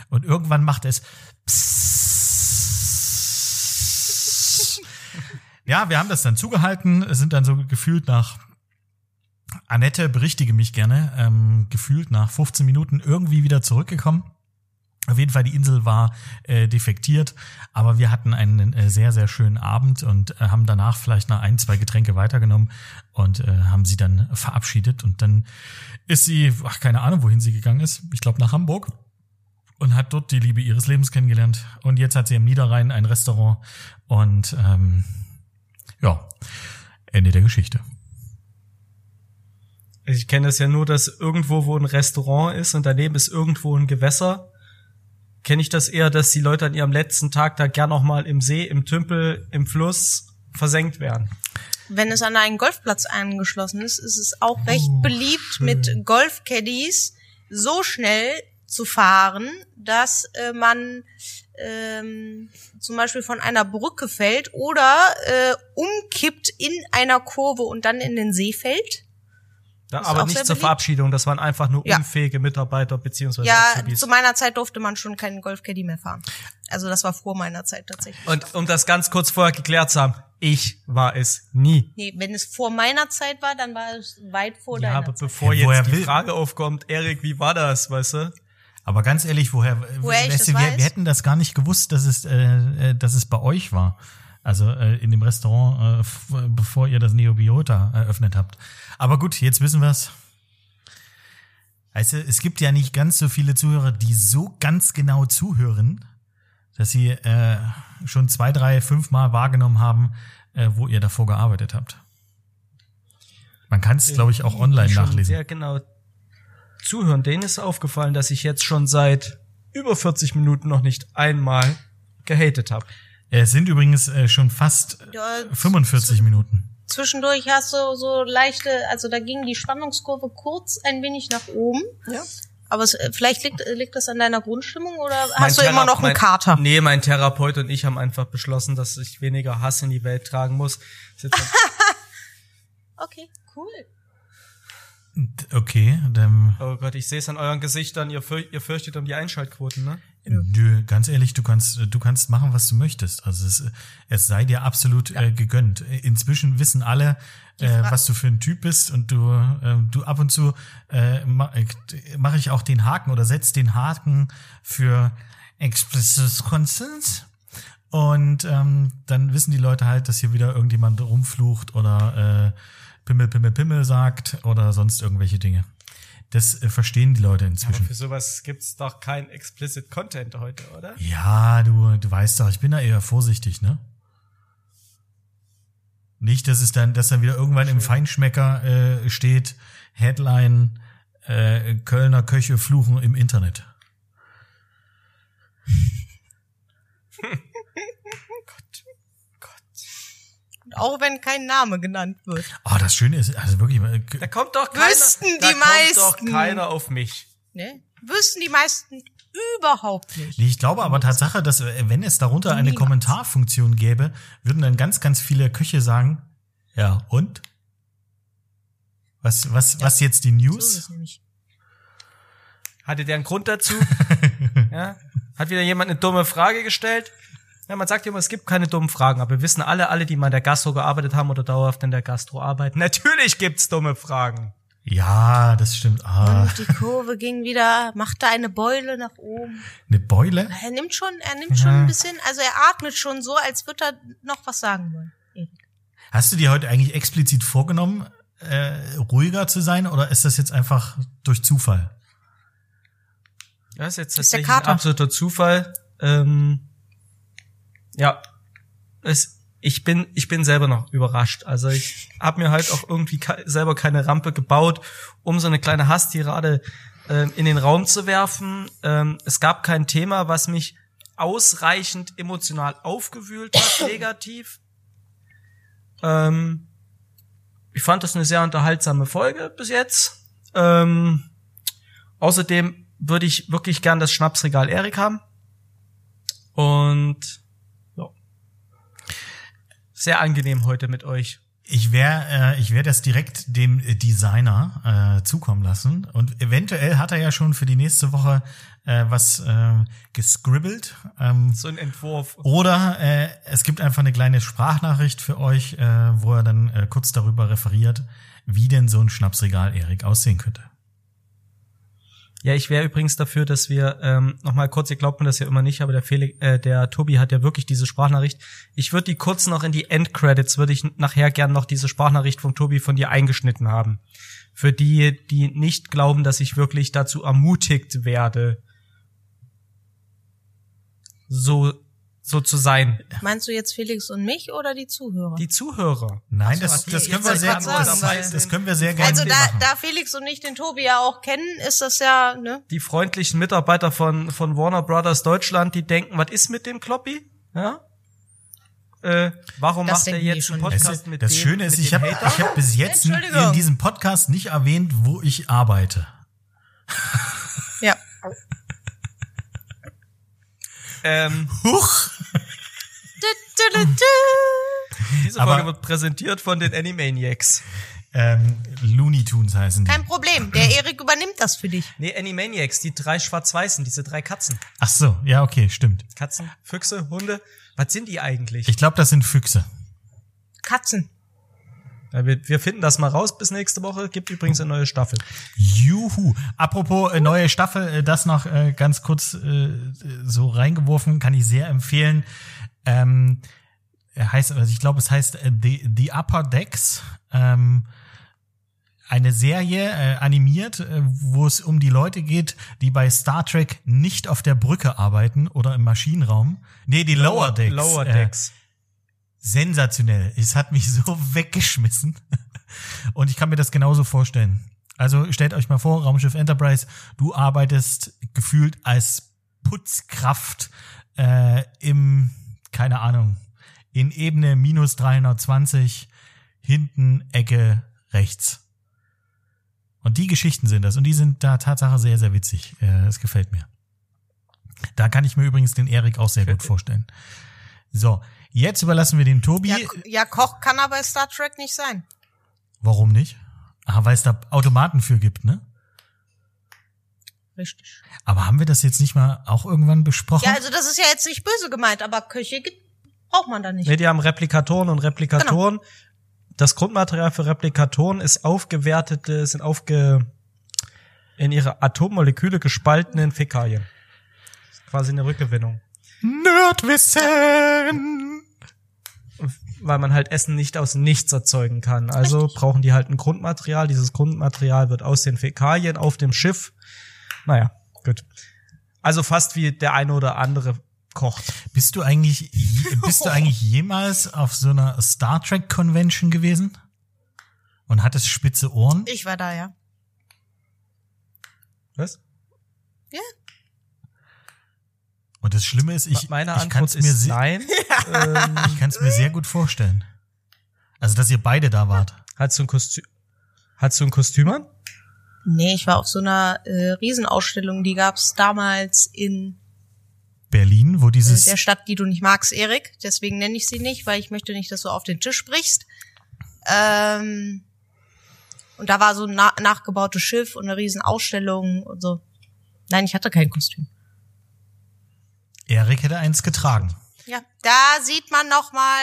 Und irgendwann macht es ja, wir haben das dann zugehalten, sind dann so gefühlt nach Annette, berichtige mich gerne, ähm, gefühlt nach 15 Minuten irgendwie wieder zurückgekommen. Auf jeden Fall, die Insel war äh, defektiert, aber wir hatten einen äh, sehr, sehr schönen Abend und äh, haben danach vielleicht noch ein, zwei Getränke weitergenommen und äh, haben sie dann verabschiedet. Und dann ist sie, ach, keine Ahnung, wohin sie gegangen ist. Ich glaube nach Hamburg und hat dort die Liebe ihres Lebens kennengelernt. Und jetzt hat sie im Niederrhein ein Restaurant und ähm, ja, Ende der Geschichte. Ich kenne das ja nur, dass irgendwo, wo ein Restaurant ist und daneben ist irgendwo ein Gewässer, kenne ich das eher, dass die Leute an ihrem letzten Tag da gern noch mal im See, im Tümpel, im Fluss versenkt werden. Wenn es an einen Golfplatz angeschlossen ist, ist es auch recht Oh, beliebt schön. mit Golfcaddies so schnell zu fahren, dass äh, man ähm, zum Beispiel von einer Brücke fällt oder äh, umkippt in einer Kurve und dann in den See fällt. Ist aber nicht zur beliebt. Verabschiedung, das waren einfach nur Ja. unfähige Mitarbeiter beziehungsweise Ja, Azubis. zu meiner Zeit durfte man schon keinen Golfcaddy mehr fahren. Also das war vor meiner Zeit tatsächlich. Und um das ganz kurz vorher geklärt zu haben, ich war es nie. Nee, wenn es vor meiner Zeit war, dann war es weit vor Ja, deiner aber Zeit. bevor Ja, jetzt die will- Frage aufkommt, Erik, wie war das, weißt du? Aber ganz ehrlich, woher, Woher weißt du, wir, wir hätten das gar nicht gewusst, dass es, äh, äh, dass es bei euch war. Also äh, in dem Restaurant, äh, bevor ihr das Neobiota eröffnet habt. Aber gut, jetzt wissen wir's. Weißt du, es gibt ja nicht ganz so viele Zuhörer, die so ganz genau zuhören, dass sie äh, schon zwei, drei, fünf Mal wahrgenommen haben, äh, wo ihr davor gearbeitet habt. Man kann es, glaube ich, auch online die schon nachlesen. Sehr genau zuhören. Denen ist aufgefallen, dass ich jetzt schon seit über 40 Minuten noch nicht einmal gehatet habe. Es sind übrigens äh, schon fast Ja, 45 Minuten. Zwischendurch hast du so leichte, also da ging die Spannungskurve kurz ein wenig nach oben. Ja. Aber es, äh, vielleicht liegt, äh, liegt das an deiner Grundstimmung oder Mein hast du Thera- immer noch einen mein- Kater? Nee, mein Therapeut und ich haben einfach beschlossen, dass ich weniger Hass in die Welt tragen muss. (laughs) Okay, cool. Okay, dann, oh Gott, ich sehe es an euren Gesichtern, ihr, für, ihr fürchtet um die Einschaltquoten, ne? nö, ganz ehrlich, du kannst, du kannst machen, was du möchtest. Also es, es sei dir absolut äh, gegönnt. Inzwischen wissen alle, äh, was du für ein Typ bist und du, äh, du ab und zu äh, mache mach ich auch den Haken oder setz den Haken für explicit content. Und ähm, dann wissen die Leute halt, dass hier wieder irgendjemand rumflucht oder äh, Pimmel, Pimmel, Pimmel sagt oder sonst irgendwelche Dinge. Das äh, verstehen die Leute Aber inzwischen. für sowas gibt's doch kein explicit Content heute, oder? Ja, du, du weißt doch, ich bin da eher vorsichtig, ne? Nicht, dass es dann, dass dann wieder irgendwann im Feinschmecker äh, steht, Headline, äh, Kölner Köche fluchen im Internet. (laughs) Auch wenn kein Name genannt wird. Oh, das Schöne ist, also wirklich, äh, Da kommt doch keiner, Wüssten die da kommt doch meisten. keiner auf mich. Ne? Wüssten die meisten überhaupt nicht. Nee, ich glaube aber Tatsache, dass äh, wenn es darunter eine Niemals. Kommentarfunktion gäbe, würden dann ganz, ganz viele Köche sagen, ja, und? Was, was, was jetzt die So News? nämlich. Hatte der einen Grund dazu? (laughs) ja? Hat wieder jemand eine dumme Frage gestellt? Ja, man sagt ja immer, es gibt keine dummen Fragen, aber wir wissen alle, alle, die mal in der Gastro gearbeitet haben oder dauerhaft in der Gastro arbeiten, (laughs) natürlich gibt's dumme Fragen. Ja, das stimmt. Ah, Und die Kurve ging wieder, machte eine Beule nach oben. eine Beule? Er nimmt schon, er nimmt schon Ja. ein bisschen, also er atmet schon so, als würde er noch was sagen wollen. Erik. Hast du dir heute eigentlich explizit vorgenommen, äh, ruhiger zu sein oder ist das jetzt einfach durch Zufall? Das ist jetzt Ist der tatsächlich ein Kater. absoluter Zufall. Ähm, ja, es, ich bin ich bin selber noch überrascht. Also ich habe mir halt auch irgendwie ke selber keine Rampe gebaut, um so eine kleine Hasstirade ähm, in den Raum zu werfen. Ähm, es gab kein Thema, was mich ausreichend emotional aufgewühlt hat, (coughs) negativ. Ähm, ich fand das eine sehr unterhaltsame Folge bis jetzt. Ähm, außerdem würde ich wirklich gern das Schnapsregal Erik haben. Und. Sehr angenehm heute mit euch. Ich werde äh, ich werde das direkt dem Designer äh, zukommen lassen und eventuell hat er ja schon für die nächste Woche äh, was äh, gescribbelt. Ähm, So ein Entwurf. Oder äh, es gibt einfach eine kleine Sprachnachricht für euch, äh, wo er dann äh, kurz darüber referiert, wie denn so ein Schnapsregal Erik aussehen könnte. Ja, ich wäre übrigens dafür, dass wir ähm, noch mal kurz, ihr glaubt mir das ja immer nicht, aber der Felix, äh, der Tobi hat ja wirklich diese Sprachnachricht. Ich würde die kurz noch in die Endcredits, würde ich nachher gern noch diese Sprachnachricht vom Tobi von dir eingeschnitten haben. Für die, die nicht glauben, dass ich wirklich dazu ermutigt werde, so so zu sein. Meinst du jetzt Felix und mich oder die Zuhörer? Die Zuhörer. Nein, das, so, das ich können wir sehr, sagen, das, das können wir sehr gerne also da, machen. da Felix und ich den Tobi ja auch kennen, ist das ja, ne? die freundlichen Mitarbeiter von, von Warner Brothers Deutschland, die denken, was ist mit dem Kloppi? Ja? Äh, warum Das macht er jetzt einen. Das, Podcast mit das dem, Schöne ist, ich habe hab bis jetzt in diesem Podcast nicht erwähnt, wo ich arbeite. Ja. (laughs) ähm, Huch! Du, du, du, du. diese Aber- Folge wird präsentiert von den Animaniacs. Ähm, Looney Tunes heißen die. Kein Problem. Der Erik übernimmt das für dich. Nee, Animaniacs, die drei schwarz-weißen, diese drei Katzen. Ach so, ja, okay, stimmt. Katzen, Füchse, Hunde. Was sind die eigentlich? Ich glaube, das sind Füchse. Katzen. Ja, wir, wir finden das mal raus bis nächste Woche. Gibt übrigens eine neue Staffel. Juhu. Apropos äh, neue Staffel, äh, das noch äh, ganz kurz äh, so reingeworfen, kann ich sehr empfehlen. Ähm, er heißt, also ich glaube, es heißt äh, The, The Upper Decks. Ähm, eine Serie äh, animiert, äh, wo es um die Leute geht, die bei Star Trek nicht auf der Brücke arbeiten oder im Maschinenraum. Nee, die Lower Decks. Lower Äh, Decks. Sensationell. Es hat mich so (laughs) weggeschmissen. Und ich kann mir das genauso vorstellen. Also stellt euch mal vor, Raumschiff Enterprise, du arbeitest gefühlt als Putzkraft äh, im, keine Ahnung, in Ebene minus 320, hinten Ecke rechts. Und die Geschichten sind das. Und die sind da Tatsache sehr, sehr witzig. Äh, Es gefällt mir. Da kann ich mir übrigens den Erik auch sehr gut vorstellen. So, jetzt überlassen wir den Tobi. Ja, ja, Koch kann aber Star Trek nicht sein. Warum nicht? Ah, weil es da Automaten für gibt, ne? Richtig. Aber haben wir das jetzt nicht mal auch irgendwann besprochen? Ja, also das ist ja jetzt nicht böse gemeint, aber Köche gibt, braucht man da nicht. Nee, die haben Replikatoren und Replikatoren. Das Grundmaterial für Replikatoren ist aufgewertete, sind aufge, in ihre Atommoleküle gespaltenen Fäkalien. Das ist quasi eine Rückgewinnung. Nerdwissen! Weil man halt Essen nicht aus nichts erzeugen kann. Also brauchen die halt ein Grundmaterial. Dieses Grundmaterial wird aus den Fäkalien auf dem Schiff. Naja, gut. Also fast wie der eine oder andere kocht. Bist du eigentlich, bist du (laughs) eigentlich jemals auf so einer Star Trek Convention gewesen? Und hattest spitze Ohren? Ich war da, ja. Was? Ja. Und das Schlimme ist, ich, Meine ich kann es mir, ist se- nein. (laughs) ähm, ich kann's mir sehr gut vorstellen. Also, dass ihr beide da wart. Hast du ein Kostüm? Hast du ein Kostüm an? Nee, ich war auf so einer äh, Riesenausstellung, die gab's damals in Berlin, wo dieses, der Stadt, die du nicht magst, Erik. Deswegen nenne ich sie nicht, weil ich möchte nicht, dass du auf den Tisch sprichst. Ähm, und da war so ein na nachgebautes Schiff und eine Riesenausstellung und so. Nein, ich hatte kein Kostüm. Erik hätte eins getragen. Ja, da sieht man noch mal.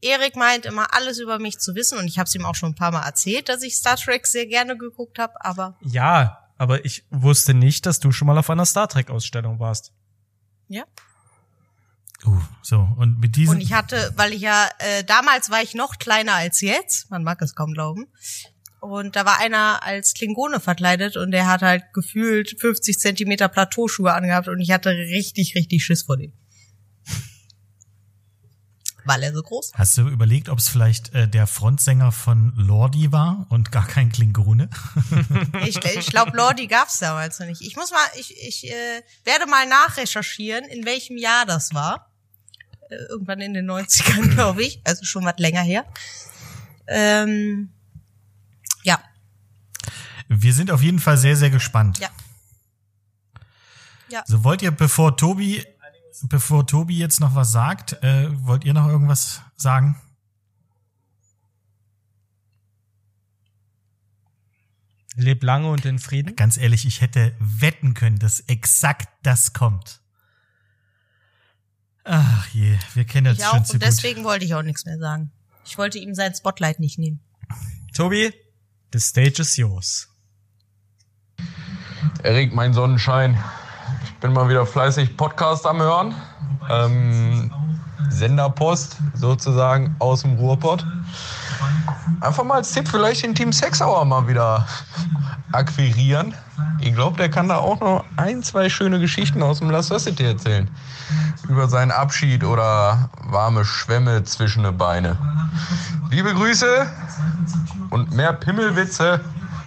Erik meint immer alles über mich zu wissen und ich habe es ihm auch schon ein paar Mal erzählt, dass ich Star Trek sehr gerne geguckt habe, aber Ja, aber ich wusste nicht, dass du schon mal auf einer Star Trek Ausstellung warst. ja. Uh, so, und mit diesem. Und ich hatte, weil ich ja, äh, damals war ich noch kleiner als jetzt, man mag es kaum glauben. Und da war einer als Klingone verkleidet und der hat halt gefühlt 50 Zentimeter Plateauschuhe angehabt und ich hatte richtig, richtig Schiss vor dem. Weil er so groß war. Hast du überlegt, ob es vielleicht äh, der Frontsänger von Lordi war und gar kein Klingone? (laughs) Ich, ich glaube, Lordi gab's damals noch nicht. Ich muss mal, ich, ich äh, werde mal nachrecherchieren, in welchem Jahr das war. Äh, irgendwann in den 90ern, (laughs) glaube ich. Also schon was länger her. Ähm, Wir sind auf jeden Fall sehr, sehr gespannt. ja. Ja. So wollt ihr, bevor Tobi, bevor Tobi jetzt noch was sagt, äh, wollt ihr noch irgendwas sagen? Leb lange und in Frieden. Ganz ehrlich, ich hätte wetten können, dass exakt das kommt. Ach je, wir kennen das Ich schon auch. zu Und gut. deswegen wollte ich auch nichts mehr sagen. Ich wollte ihm sein Spotlight nicht nehmen. Tobi, the stage is yours. Erik, mein Sonnenschein. Ich bin mal wieder fleißig Podcast am Hören. Ähm, Senderpost sozusagen aus dem Ruhrpott. Einfach mal als Tipp vielleicht den Team Sex Hour mal wieder akquirieren. Ich glaube, der kann da auch noch ein, zwei schöne Geschichten aus dem Last City erzählen. Über seinen Abschied oder warme Schwämme zwischen die Beine. Liebe Grüße und mehr Pimmelwitze